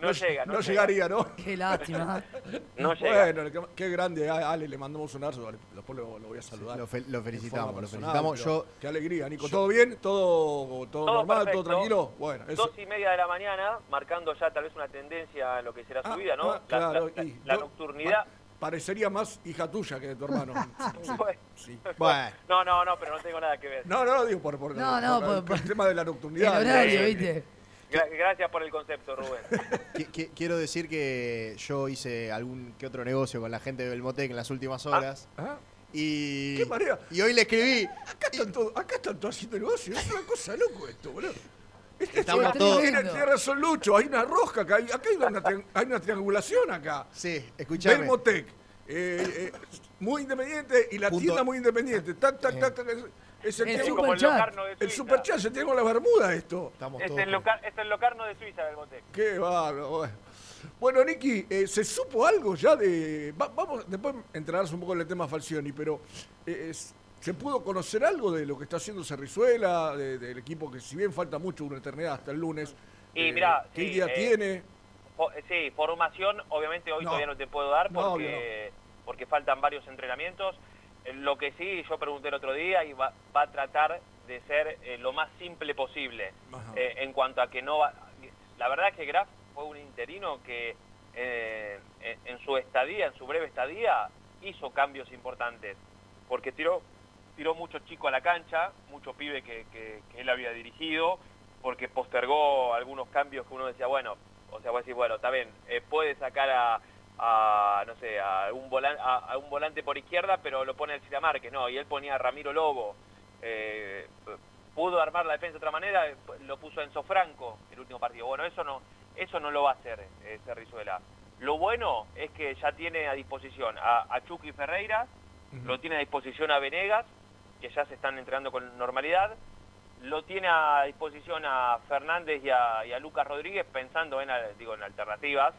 no llega. No, No llega. llegaría, ¿no? Qué lástima. <laughs> No llega. Bueno, qué- qué grande, a- Ale, le mandamos un abrazo, después lo, lo voy a saludar. lo felicitamos, lo felicitamos. Yo- Qué alegría, Nico. ¿Todo bien? ¿Todo, todo, Todo normal? perfecto. ¿Todo tranquilo? Bueno, eso. Dos y media de la mañana, marcando ya tal vez una tendencia en lo que será su vida, ¿no? ah, La- claro, la, y la yo- nocturnidad. Parecería más hija tuya que de tu hermano. <laughs> Sí, Bueno. sí. No, no, no, pero no tengo nada que ver. No, no, digo por, por, No, no, por el, por- el tema de la nocturnidad. El horario, Eh, ¿viste? Gra- gracias por el concepto, Rubén. <laughs> Qui- qui- Quiero decir que yo hice algún que otro negocio con la gente de Belmotec en las últimas Ah, horas. Y, ¿Qué marea? y hoy le escribí. Acá están, todos, acá están todos haciendo negocio. Es una cosa loco esto, boludo. Este Estamos chico todos- Tiene, tiene razón Lucho, hay una rosca acá. hay- Acá hay una, tri- hay una triangulación acá. Sí, escuchame. Belmotec. eh, eh, muy independiente y la Punto- tienda muy independiente. Tac, tac, tac, tac, es, el, Es triángulo- como el Locarno de El Suiza. superchat se tiene con la bermuda esto. Estamos Es el, loca- es el locarno de Suiza del. Qué bárbaro. Bueno, Bueno, Nicky, eh, ¿se supo algo ya de. va- vamos, después entrarás un poco en el tema Falcioni, pero eh, es- ¿se pudo conocer algo de lo que está haciendo Cerrizuela, de- del equipo que, si bien falta mucho, una eternidad hasta el lunes? Y eh, mirá, ¿Qué sí, idea eh, tiene? Eh, Sí, formación, obviamente hoy No. todavía no te puedo dar No, porque, porque faltan varios entrenamientos. Lo que sí, yo pregunté el otro día y va, va a tratar de ser eh, lo más simple posible. Eh, en cuanto a que no va... La verdad es que Graf fue un interino que eh, en, su estadía, en su breve estadía, hizo cambios importantes. Porque tiró, tiró muchos chicos a la cancha, muchos pibes que, que- que él había dirigido, porque postergó algunos cambios que uno decía, bueno, o sea, vos decís, bueno, está bien, puede sacar a, a, no sé, a un, volan- a, a un volante por izquierda, pero lo pone el Cira Márquez, no, y él ponía a Ramiro Lobo. Eh, pudo armar la defensa de otra manera, lo puso Enzo Franco el último partido. Bueno, eso no, eso no lo va a hacer eh, Cerrizuela. Lo bueno es que ya tiene a disposición a, a Chucky Ferreira, lo tiene a disposición a Venegas, que ya se están entrenando con normalidad, lo tiene a disposición a Fernández y a, y a Lucas Rodríguez pensando en, digo, en alternativas,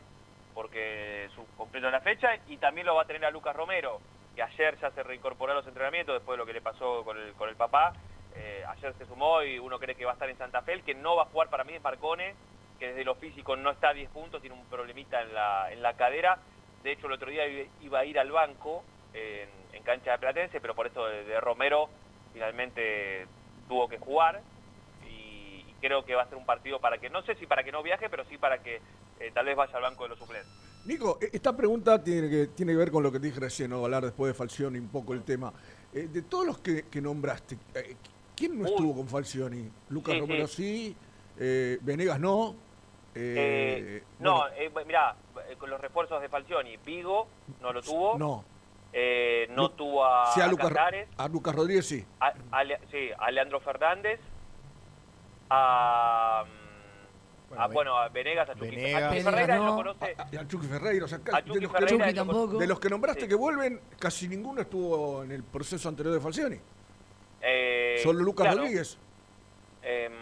porque su completo la fecha, y también lo va a tener a Lucas Romero, que ayer ya se reincorporó a los entrenamientos después de lo que le pasó con el, con el papá. Eh, ayer se sumó y uno cree que va a estar en Santa Fe, el que no va a jugar para mí es Marcone, que desde lo físico no está a 10 puntos, tiene un problemita en la, en la cadera. De hecho, el otro día iba- a ir al banco en, cancha de Platense, pero por esto de, Romero finalmente tuvo que jugar y creo que va a ser un partido para que, no sé si para que no viaje, pero sí para que eh, tal vez vaya al banco de los suplentes. Nico, e- esta pregunta tiene que, tiene que ver con lo que te dije recién, ¿no? hablar después de Falcioni un poco el tema. Eh, de todos los que, que nombraste, eh, ¿quién no Uy. estuvo con Falcioni? Lucas Sí, Romero sí, eh, Venegas no. No, bueno, mirá, con los refuerzos de Falcioni, Vigo no lo tuvo, no. eh, no Lu- tuvo a, sí, a a Lucas, Casares, a Lucas Rodríguez sí. a, sí, a Leandro Fernández, a, mm, a, bueno, a Venegas, a Chucky, Venegas. a Ferreira, no. lo conoce, Y a Chucky Ferreira, o sea, A de, Chucky los que, Ferreira de lo conoce. de los que nombraste Sí. que vuelven, casi ninguno estuvo en el proceso anterior de Falcioni. eh, Solo Lucas claro, Rodríguez. em,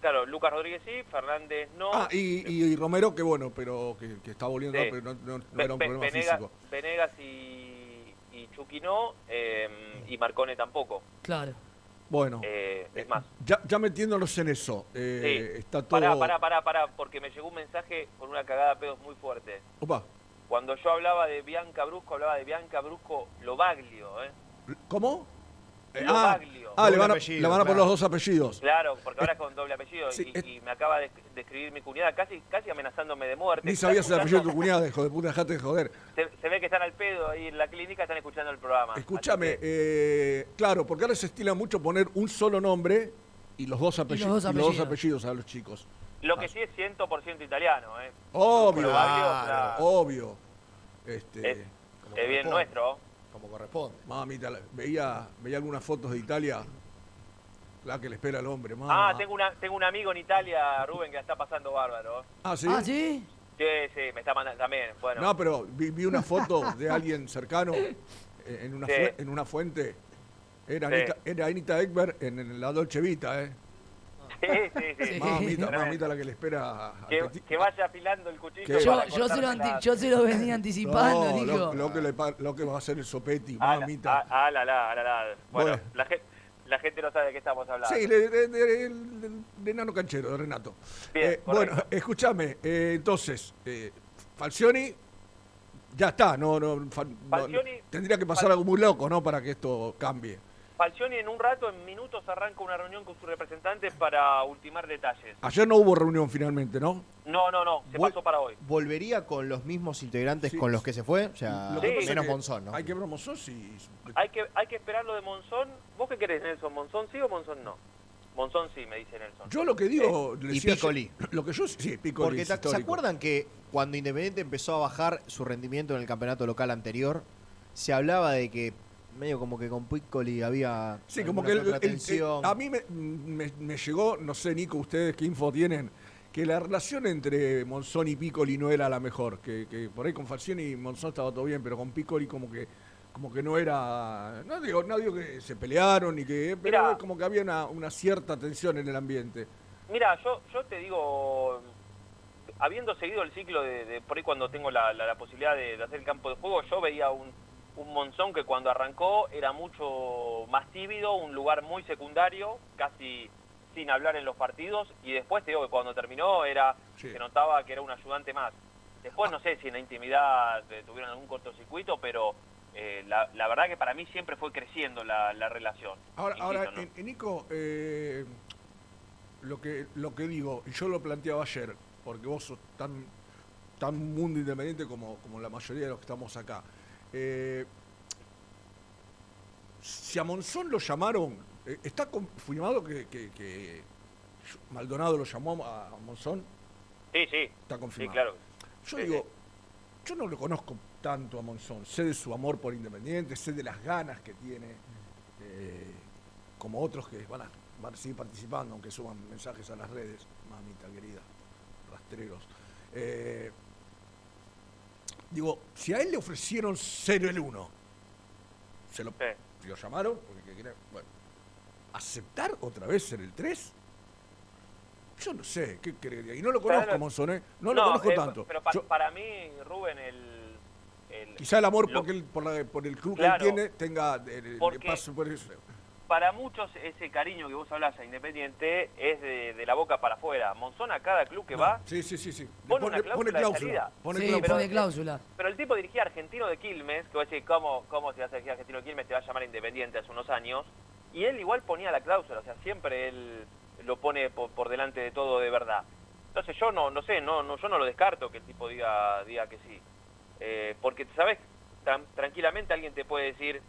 claro, Lucas Rodríguez sí, Fernández no. Ah, y, y- y Romero, que bueno, pero que, que está volviendo, Sí. pero no, no- era un problema Venegas, físico. Venegas y, y Chucky no, em, y Marcone tampoco. Claro. Bueno, Eh, es más, ya, ya metiéndonos en eso, eh, Sí. está todo... pará, pará, pará, pará, porque me llegó un mensaje con una cagada de pedos muy fuerte. Opa, Cuando yo hablaba de Bianca Brusco, hablaba de Bianca Brusco Lobaglio, ¿eh? ¿cómo? Eh, Lo ah, ah, le van a, apellido, le van a poner claro. los dos apellidos. Claro, porque ahora es con doble apellido Sí, y, y me acaba de, de escribir mi cuñada casi casi amenazándome de muerte. Ni sabías el apellido de tu cuñada, hijo de puta, dejate de joder. Se, se ve que están al pedo ahí en la clínica, están escuchando el programa. Escúchame, eh, claro, porque ahora se estila mucho poner un solo nombre y los dos apellidos, dos y los dos apellidos. a los chicos. Lo que sí es 100% italiano, ¿eh? Obvio, claro. obvio. Este, Es, es bien nuestro. Corresponde. Mamita, veía, veía algunas fotos de Italia. La que le espera al hombre, mamá. Ah, tengo, una, tengo un amigo en Italia, Rubén, que la está pasando bárbaro. Ah, ¿sí? Ah, ¿sí? Sí, sí, me está mandando también. Bueno, No, pero vi, vi una foto de alguien cercano eh, en una, Sí. en una fuente. Era, Sí. Anita, era Anita Ekberg en, en la Dolce Vita, ¿eh? Sí, sí, sí. <laughs> Mamita, mamita la que le espera. a- Que, vaya afilando el cuchillo. Yo, se lo cortársela. anti- yo se lo venía <laughs> anticipando, No, dijo. lo, lo que le pa- lo que va a hacer el sopeti, Ah, la- mamita. ah, ah, la, la, la, la. Bueno, Bueno. La, gente, la gente no sabe de qué estamos hablando. Sí, de, de, de- de- de Nano Canchero, de Renato. Bien, Eh, bueno, escúchame, eh, entonces, eh, Falcioni ya está, no, no, fa- no- Falcioni- tendría que pasar algo muy loco, ¿no? Para que esto cambie. Falcioni en un rato, en minutos, arranca una reunión con sus representantes para ultimar detalles. Ayer no hubo reunión finalmente, ¿no? No, no, no, se Vol- pasó para hoy. ¿Volvería con los mismos integrantes Sí. con los que se fue? O sea, menos que Monzón, ¿no? Hay que ver Monzón si... Hay que, hay que esperar lo de Monzón. ¿Vos qué querés, Nelson? ¿Monzón sí o Monzón no? Monzón sí, me dice Nelson. Yo lo que digo... le y decía Piccoli. Lo que yo... Sí, Piccoli Porque ¿se acuerdan que cuando Independiente empezó a bajar su rendimiento en el campeonato local anterior, se hablaba de que medio como que con Piccoli había Sí, como que el- el- a mí me, me- me llegó, no sé, Nico, ustedes qué info tienen, que la relación entre Monzón y Piccoli no era la mejor. Que, que por ahí con Falcioni y Monzón estaba todo bien, pero con Piccoli como que como que no era. No digo, no digo que se pelearon y que. Pero Mirá. como que había una, una cierta tensión en el ambiente. Mira, yo, yo te digo, habiendo seguido el ciclo de, de por ahí cuando tengo la, la- la posibilidad de, de hacer el campo de juego, yo veía un, un Monzón que cuando arrancó era mucho más tímido, un lugar muy secundario, casi sin hablar en los partidos, y después te digo que cuando terminó era Sí. se notaba que era un ayudante más. Después no sé si en la intimidad eh, tuvieron algún cortocircuito, pero eh, la, la verdad que para mí siempre fue creciendo la, la relación. Ahora, Insisto, ahora ¿no? en- en Nico, eh, lo, que, lo que digo, y yo lo planteaba ayer, porque vos sos tan, tan mundo independiente como, como la mayoría de los que estamos acá. Eh, si a Monzón lo llamaron, eh, ¿está confirmado que, que- que Maldonado lo llamó a, Monzón? Sí, sí. Está Sí, confirmado. claro. Yo Sí, digo, yo no lo conozco tanto a Monzón, sé de su amor por Independiente, sé de las ganas que tiene, eh, como otros que van a, van a seguir participando, aunque suban mensajes a las redes, mamita querida, rastreros. Eh, digo, si a él le ofrecieron ser el uno, se lo, lo llamaron, porque que quería- bueno, ¿aceptar otra vez ser el 3? Yo no sé, ¿qué quería? Y no lo conozco Claro. Monzón, ¿eh? No, lo conozco eh, tanto. Pero pa- Yo- para mí, Rubén, el... el- Quizá el amor lo- porque él- por, la- por el club Claro. que él tiene tenga eh, le Porque- pase por eso. Para muchos ese cariño que vos hablás a Independiente es de, de la boca para afuera. Monzón a cada club que va Sí, sí, sí, sí. Pone, pone, una cláusula, pone de cláusula. salida. Pone Sí, cláusula. pone cláusula. Pero el tipo dirigía a Argentino de Quilmes, que vos decís, ¿cómo, cómo si vas a dirigir a Argentino de Quilmes te va a llamar Independiente hace unos años? Y él igual ponía la cláusula, o sea, siempre él lo pone por, por delante de todo de verdad. Entonces yo no, no sé, no, no, yo no lo descarto que el tipo diga, diga que sí. Eh, porque, ¿sabes? Tran- tranquilamente alguien te puede decir,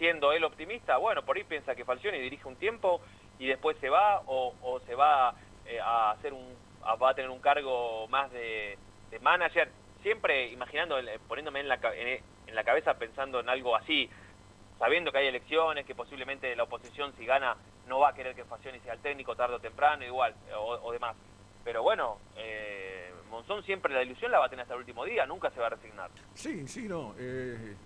siendo él optimista, bueno, por ahí piensa que Falcioni dirige un tiempo y después se va o, se va eh, a hacer un, a- va a tener un cargo más de, manager, siempre imaginando, el- poniéndome en la, en, la cabeza pensando en algo así, sabiendo que hay elecciones, que posiblemente la oposición si gana no va a querer que Falcioni sea el técnico tarde o temprano, igual, o, o demás. Pero bueno, eh, Monzón siempre la ilusión la va a tener hasta el último día, nunca se va a resignar. Sí, sí, no. eh,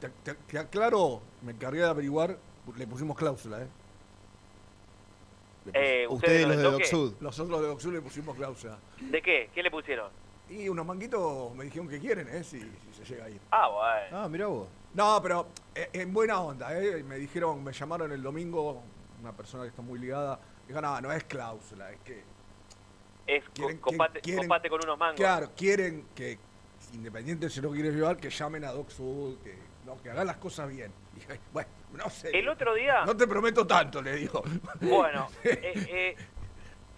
te, te- te aclaro, me encargué de averiguar, le pusimos cláusula, ¿eh? Eh, Ustedes los del de Docsud. Nosotros de Docsud le pusimos cláusula. ¿De qué? ¿Qué le pusieron? Y unos manguitos me dijeron que quieren, ¿eh? Si, si se llega a ir. Ah, bueno. Ah, mirá vos. No, pero eh, en buena onda, ¿eh? Me dijeron, me llamaron el domingo, una persona que está muy ligada, dijo, no, no es cláusula, es que Es co- Quieren- copate con unos mangos. Claro, quieren que, Independiente si no quiere llevar, que llamen a Doc Sud, que, no, que hagan las cosas bien. <laughs> Dije, bueno, no sé. El otro día- No te prometo tanto, le digo. Bueno, <laughs> eh, eh,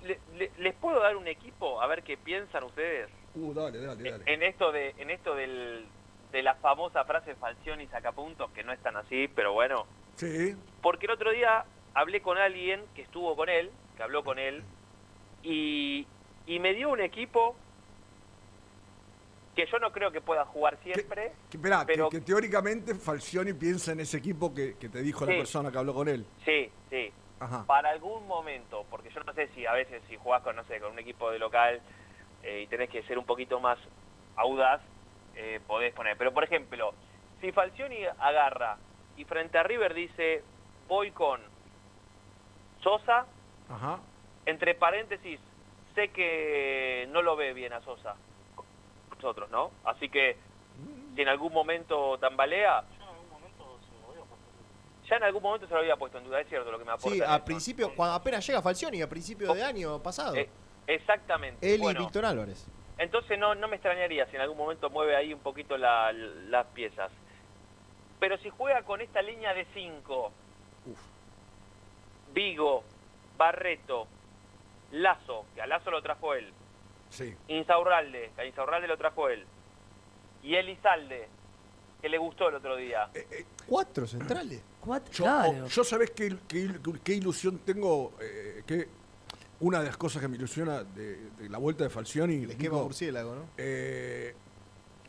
le- le- ¿les puedo dar un equipo a ver qué piensan ustedes Uh, dale, dale, dale. en esto de en esto del, de la famosa frase Falcioni sacapuntos, que no es tan así, pero bueno. Sí. Porque el otro día hablé con alguien que estuvo con él, que habló con él, y, y me dio un equipo que yo no creo que pueda jugar siempre. Que, esperá, pero que, teóricamente Falcioni piensa en ese equipo que, te dijo la persona que habló con él. Sí, sí. Ajá. Para algún momento, porque yo no sé si a veces si jugás con, no sé, con un equipo de local eh, y tenés que ser un poquito más audaz, eh, podés poner. Pero por ejemplo, si Falcioni agarra y frente a River dice, voy con Sosa, Ajá. entre paréntesis, sé que no lo ve bien a Sosa. Nosotros, ¿no? Así que si en algún momento tambalea, ya en algún momento se lo había puesto en duda, es cierto lo que me aporta. Sí, a principio, cuando apenas llega Falcioni, a principio de año pasado. Eh, exactamente. Él Bueno, y Víctor Álvarez. Entonces no, no me extrañaría si en algún momento mueve ahí un poquito la- las piezas. Pero si juega con esta línea de 5, Vigo, Barreto, Lazo, que a Lazo lo trajo él, Sí. Insaurralde, a Insaurralde lo trajo él, y Elizalde, que le gustó el otro día. Eh, Cuatro centrales. Yo, oh, yo sabés qué, qué- qué ilusión tengo, eh, que una de las cosas que me ilusiona de, de la vuelta de Falcioni. El esquema Nico, murciélago, ¿no? eh,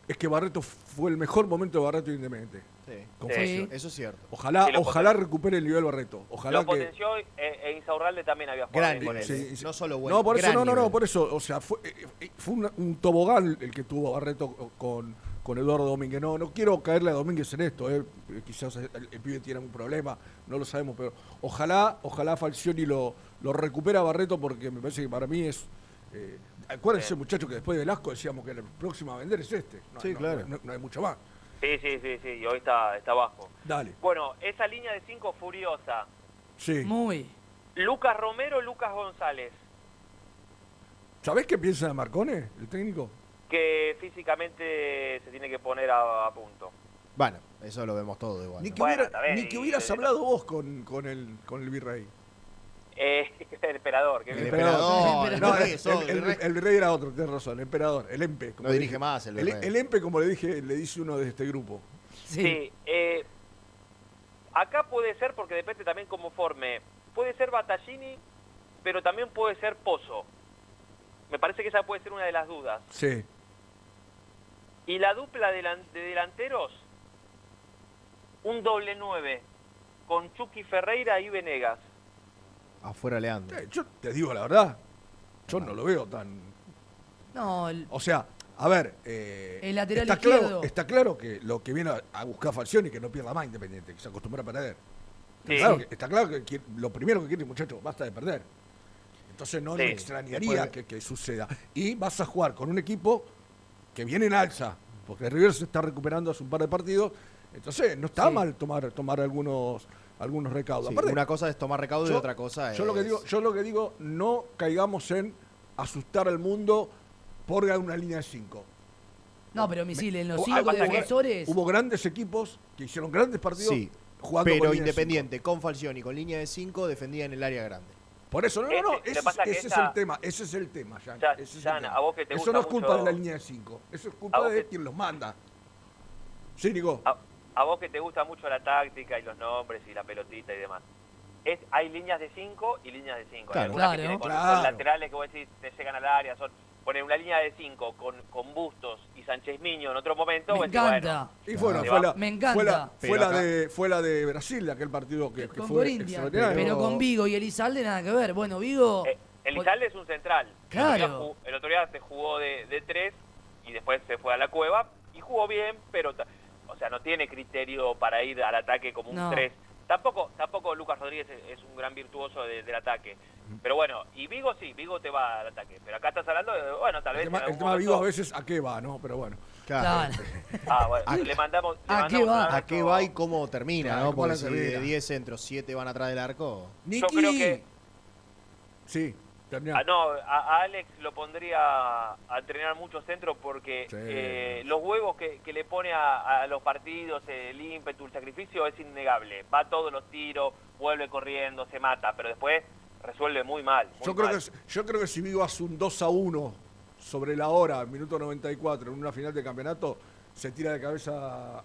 es que Barreto fue el mejor momento de Barreto Independiente. Sí. Con Sí. Falcioni. Eso es cierto. Ojalá, Sí, ojalá recupere el nivel Barreto. Ojalá lo que. potenció e, e Insaurralde también había jugado Gran con él. Sí, sí. No solo bueno. no, por eso, no, no, no, por eso, o sea, fue, eh, eh, fue un tobogán el que tuvo Barreto con, con Eduardo Domínguez. No, no quiero caerle a Domínguez en esto, eh, eh, quizás el, el pibe tiene un problema, no lo sabemos, pero ojalá, ojalá Falcioni lo, lo recupera a Barreto porque me parece que para mí es... eh, acuérdense, muchachos, que después de Velasco decíamos que el próximo a vender es este. No, Sí, no, claro. No, no hay mucho más. Sí, sí, sí, sí, y hoy está, está bajo. Dale. Bueno, esa línea de 5 furiosa. Sí. Muy. Lucas Romero, Lucas González, ¿Sabés qué piensa de Marcone, el técnico? que físicamente se tiene que poner a, a punto. Bueno, eso lo vemos todo igual. Ni que, hubiera- ni que y- hubieras hablado vos con, con, el, con el virrey. Eh, <laughs> el emperador, que El emperador, No, el, el- el virrey. era otro, tenés razón, el emperador, el empe. como No dirige dije. más el el, virrey. el empe, como le dije, le dice uno de este grupo. Sí, eh, acá puede ser, porque depende también cómo forme, puede ser Battaglini, pero también puede ser Pozo. Me parece que esa puede ser una de las dudas. Sí. Y la dupla de delanteros, un doble nueve, con Chucky Ferreira y Venegas. Afuera Leandro. Eh, Yo te digo la verdad, yo no lo veo tan... No, el- O sea, a ver, eh, El lateral está, izquierdo. claro, está claro que lo que viene a, a buscar Falcioni que no pierda más Independiente, que se acostumbra a perder. Sí. Claro que, está claro que quiere- lo primero que quiere el muchacho, basta de perder. Entonces no Sí. me extrañaría Después- que, que suceda. Y vas a jugar con un equipo que viene en alza, porque River se está recuperando hace un par de partidos. Entonces no está Sí. mal tomar, tomar algunos, algunos recaudos. Sí, Aparte, una cosa es tomar recaudo y otra cosa es. yo lo que digo, yo lo que digo, no caigamos en asustar al mundo por una línea de 5. no, pero misil, en los Hubo- cinco hubo- defensores. Hubo grandes equipos que hicieron grandes partidos Sí, jugando con pero de Independiente con Falcioni, con línea de 5, defendía en el área grande. Por eso, no, no, no, Ese- ese, es el tema, ese es el tema, Jan, Ya- ese es el Jan, tema. a vos que te Eso gusta no es culpa mucho- de la línea de 5, eso es culpa de que- quien los manda. Sí, Nico. A, a vos que te gusta mucho la táctica y los nombres y la pelotita y demás. Es, hay líneas de 5 y líneas de 5. Claro. que Claro. tienen con, Claro. con laterales que vos decís te llegan al área. Son, poner una línea de 5 con, con Bustos y Sánchez Miño en otro momento. Me vos decís, encanta. Y bueno, Se fue la, Me encanta. Fue la, fue de, fue la de Brasil, aquel partido que, que con fue extraordinario. Pero con Vigo y Elizalde nada que ver. Bueno, Vigo. Eh, Elizalde es un central. Claro. El otro día, te jugó de, de 3 y después se fue a la cueva y jugó bien, pero o sea, no tiene criterio para ir al ataque como un No. 3. Tampoco, tampoco Lucas Rodríguez es, es un gran virtuoso de- del ataque. Pero bueno, y Vigo sí, Vigo te va al ataque. Pero acá estás hablando de, bueno, tal el vez. tema, en el tema Vigo a veces a qué va, ¿no? Pero bueno. Claro. Claro. <laughs> Ah, bueno, ¿A- le mandamos. le a qué mandamos va? ¿A qué va y cómo termina, Claro, no? Porque si de 10 centros, 7 van atrás del arco. Niki. creo que- Sí. Ah, no, a, Alex lo pondría a, entrenar muchos centros porque Sí. eh, los huevos que, que le pone a, a los partidos, el ímpetu, el sacrificio es innegable. Va todos los tiros, vuelve corriendo, se mata, pero después resuelve muy mal. muy Yo creo, mal. que, yo creo que si Vigo hace un 2 a 1 sobre la hora, minuto 94, en una final de campeonato, se tira de cabeza a-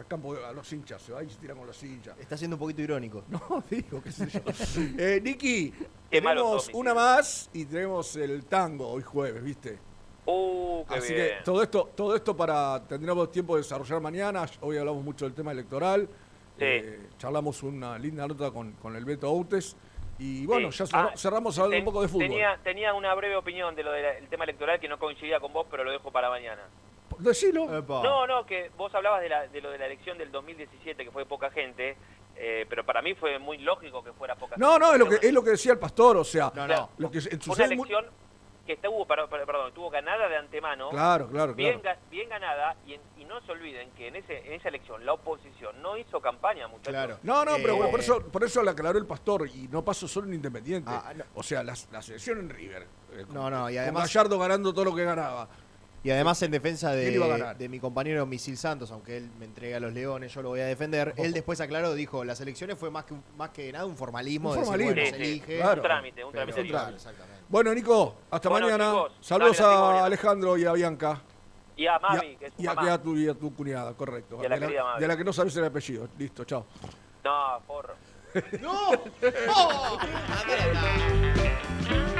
al campo a los hinchas, se va y se tira con los hinchas. Está siendo un poquito irónico. <laughs> No, digo, qué sé yo. <laughs> eh, malo tenemos una más y tenemos el tango hoy jueves, ¿viste? Uh, qué Así bien. que todo esto, todo esto para tendremos tiempo de desarrollar mañana. Hoy hablamos mucho del tema electoral. Sí. Eh, charlamos una linda nota con, con el Beto Outes. Y bueno, Sí. ya cerra- Ah, cerramos hablando ten- un poco de fútbol. Tenía, tenía una breve opinión de lo del tema electoral que no coincidía con vos, pero lo dejo para mañana. Decilo. Epa. No, no, que vos hablabas de, la, de lo de la elección del 2017, que fue poca gente. Eh, pero para mí fue muy lógico que fuera poca No, no, es lo que, es lo que decía el pastor, o sea, Claro. lo que Fue una elección que estuvo, perdón, perdón, estuvo ganada de antemano. Claro, claro, bien, claro. ga- bien ganada y, en- y no se olviden que en, ese, en esa elección la oposición no hizo campaña, muchachos. No, no, pero Eh, bueno, por eso, por eso le aclaró el pastor y no pasó solo en Independiente. Ah, O sea, la, la selección en River. eh, con- No, no, y con además- Gallardo ganando todo lo que ganaba. Y además en defensa ¿Quién iba a de, de mi compañero Misil Santos, aunque él me entrega a los leones, yo lo voy a defender. Él después aclaró, dijo, las elecciones fue más que, más que nada un formalismo. Un de decir, formalismo. bueno, Sí, se sí, elige. claro. Un trámite, un trámite Claro, exactamente. Bueno, Nico, hasta Bueno, mañana. chicos, Saludos dale, a. Alejandro y a Bianca. Y a a- que es y a, mamá. y a tu, y a tu cuñada, correcto. Y a la de, la que no sabes el apellido. Listo, chao. No, porro. <laughs> ¡No! Muy <laughs>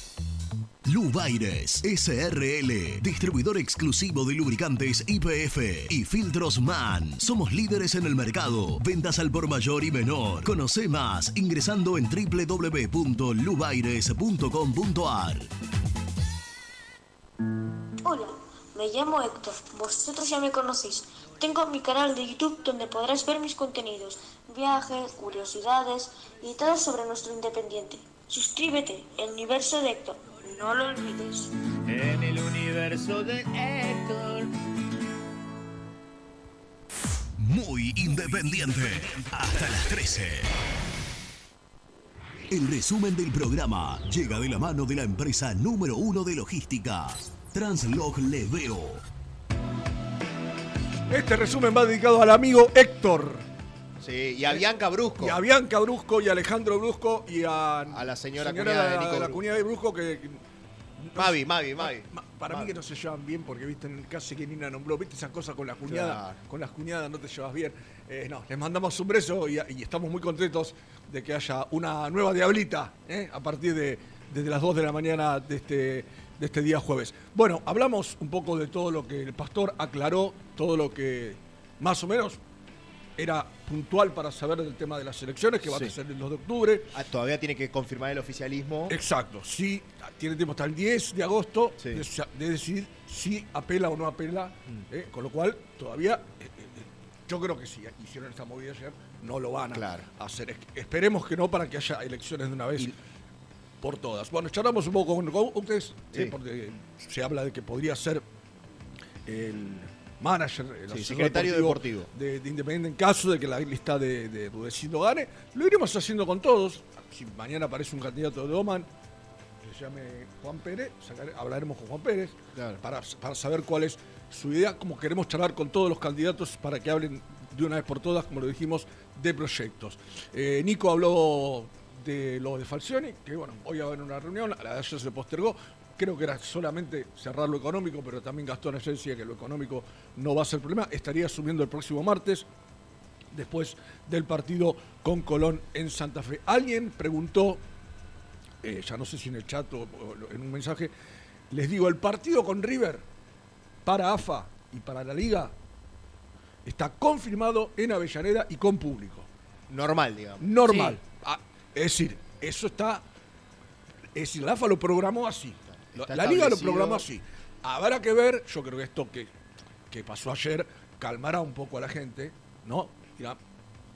Lubaires SRL, distribuidor exclusivo de lubricantes IPF y filtros MAN. Somos líderes en el mercado. Ventas al por mayor y menor. Conoce más ingresando en www.lubaires.com.ar. Hola, me llamo Héctor. Vosotros ya me conocéis. Tengo mi canal de YouTube donde podrás ver mis contenidos, viajes, curiosidades y todo sobre nuestro independiente. Suscríbete, el universo de Héctor. No lo olvides. En el universo de Héctor. Muy independiente. Hasta las 13. El resumen del programa llega de la mano de la empresa número uno de logística, Translog Leveo. Este resumen va dedicado al amigo Héctor. Sí, y a Bianca Brusco. Y a Bianca Brusco y a Alejandro Brusco y a, A la señora señora cuñada de de la, Nico de la Brusco. cuñada de Brusco que Mavi, Mavi, Mavi. Para mí que no se llevan bien porque, viste, en casi que Nina nombró, viste esas cosas con la cuñada, Claro. con las cuñadas no te llevas bien. Eh, no, les mandamos un beso y, y estamos muy contentos de que haya una nueva diablita ¿eh? a partir de desde las 2 de la mañana de este, de este día jueves. Bueno, hablamos un poco de todo lo que el pastor aclaró, todo lo que más o menos era puntual para saber del tema de las elecciones, que Sí. a ser el 2 de octubre. Ah, todavía tiene que confirmar el oficialismo. Exacto, sí, tiene tiempo hasta el 10 de agosto de, de decidir si apela o no apela, Mm. ¿eh? con lo cual todavía, eh, eh, yo creo que si hicieron esta movida ayer, no lo van a Claro. hacer. Es- Esperemos que no para que haya elecciones de una vez por todas. Bueno, charlamos un poco con, con ustedes, Sí. ¿eh? porque se habla de que podría ser el manager, el Sí, secretario deportivo. De, de Independiente en caso de que la lista de, de Rudecindo gane. Lo iremos haciendo con todos. Si mañana aparece un candidato de Oman, que se llame Juan Pérez, hablaremos con Juan Pérez para, para saber cuál es su idea, como queremos charlar con todos los candidatos para que hablen de una vez por todas, como lo dijimos, de proyectos. Eh, Nico habló de lo de Falcioni, que bueno, hoy va a haber una reunión, la de ayer se postergó. Creo que era solamente cerrar lo económico, pero también Gastón ayer decía que lo económico no va a ser problema. Estaría asumiendo el próximo martes, después del partido con Colón en Santa Fe. Alguien preguntó, eh, ya no sé si en el chat o, o en un mensaje, les digo, el partido con River para AFA y para la liga está confirmado en Avellaneda y con público. Normal, digamos. Normal. Ah, es decir, eso está. Es decir, la AFA lo programó así. Está la liga lo programó así. Habrá que ver, yo creo que esto que, que pasó ayer calmará un poco a la gente, ¿no? Irá-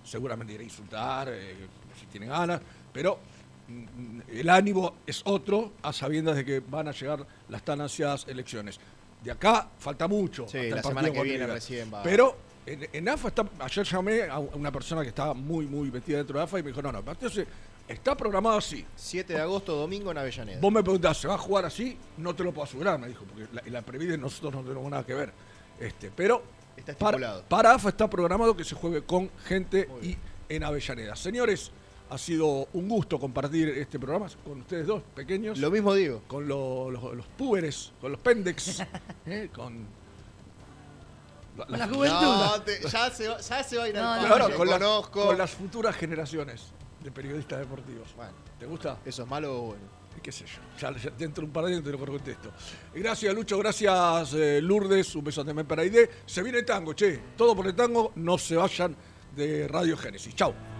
seguramente irá a insultar, eh, si tiene ganas, pero mm, el ánimo es otro a sabiendas de que van a llegar las tan ansiadas elecciones. De acá falta mucho. Sí, hasta la semana que viene recién va. Pero en, en AFA está, ayer llamé a una persona que estaba muy, muy metida dentro de AFA y me dijo, no, no, se- está programado así. 7 de agosto, domingo en Avellaneda. Vos me preguntás, ¿se va a jugar así? No te lo puedo asegurar, me dijo, porque la, la Previde nosotros no tenemos nada que ver. Este, pero Está para, estipulado. para AFA está programado que se juegue con gente y en Avellaneda. Señores, ha sido un gusto compartir este programa con ustedes dos, pequeños. Lo mismo digo. Con lo- los, los púberes, con los pendex, <laughs> ¿eh? con... La juventud. No, te- ya, se va, ya se va a ir al No, con, las- conozco. con las futuras generaciones de periodistas deportivos. ¿Te gusta? ¿Eso es malo o bueno? qué sé yo. Ya, ya dentro de un par de años te lo contesto. Gracias, Lucho. Gracias, eh, Lourdes. Un beso también para Aide. Se viene el tango, che. Todo por el tango. No se vayan de Radio Génesis. Chau.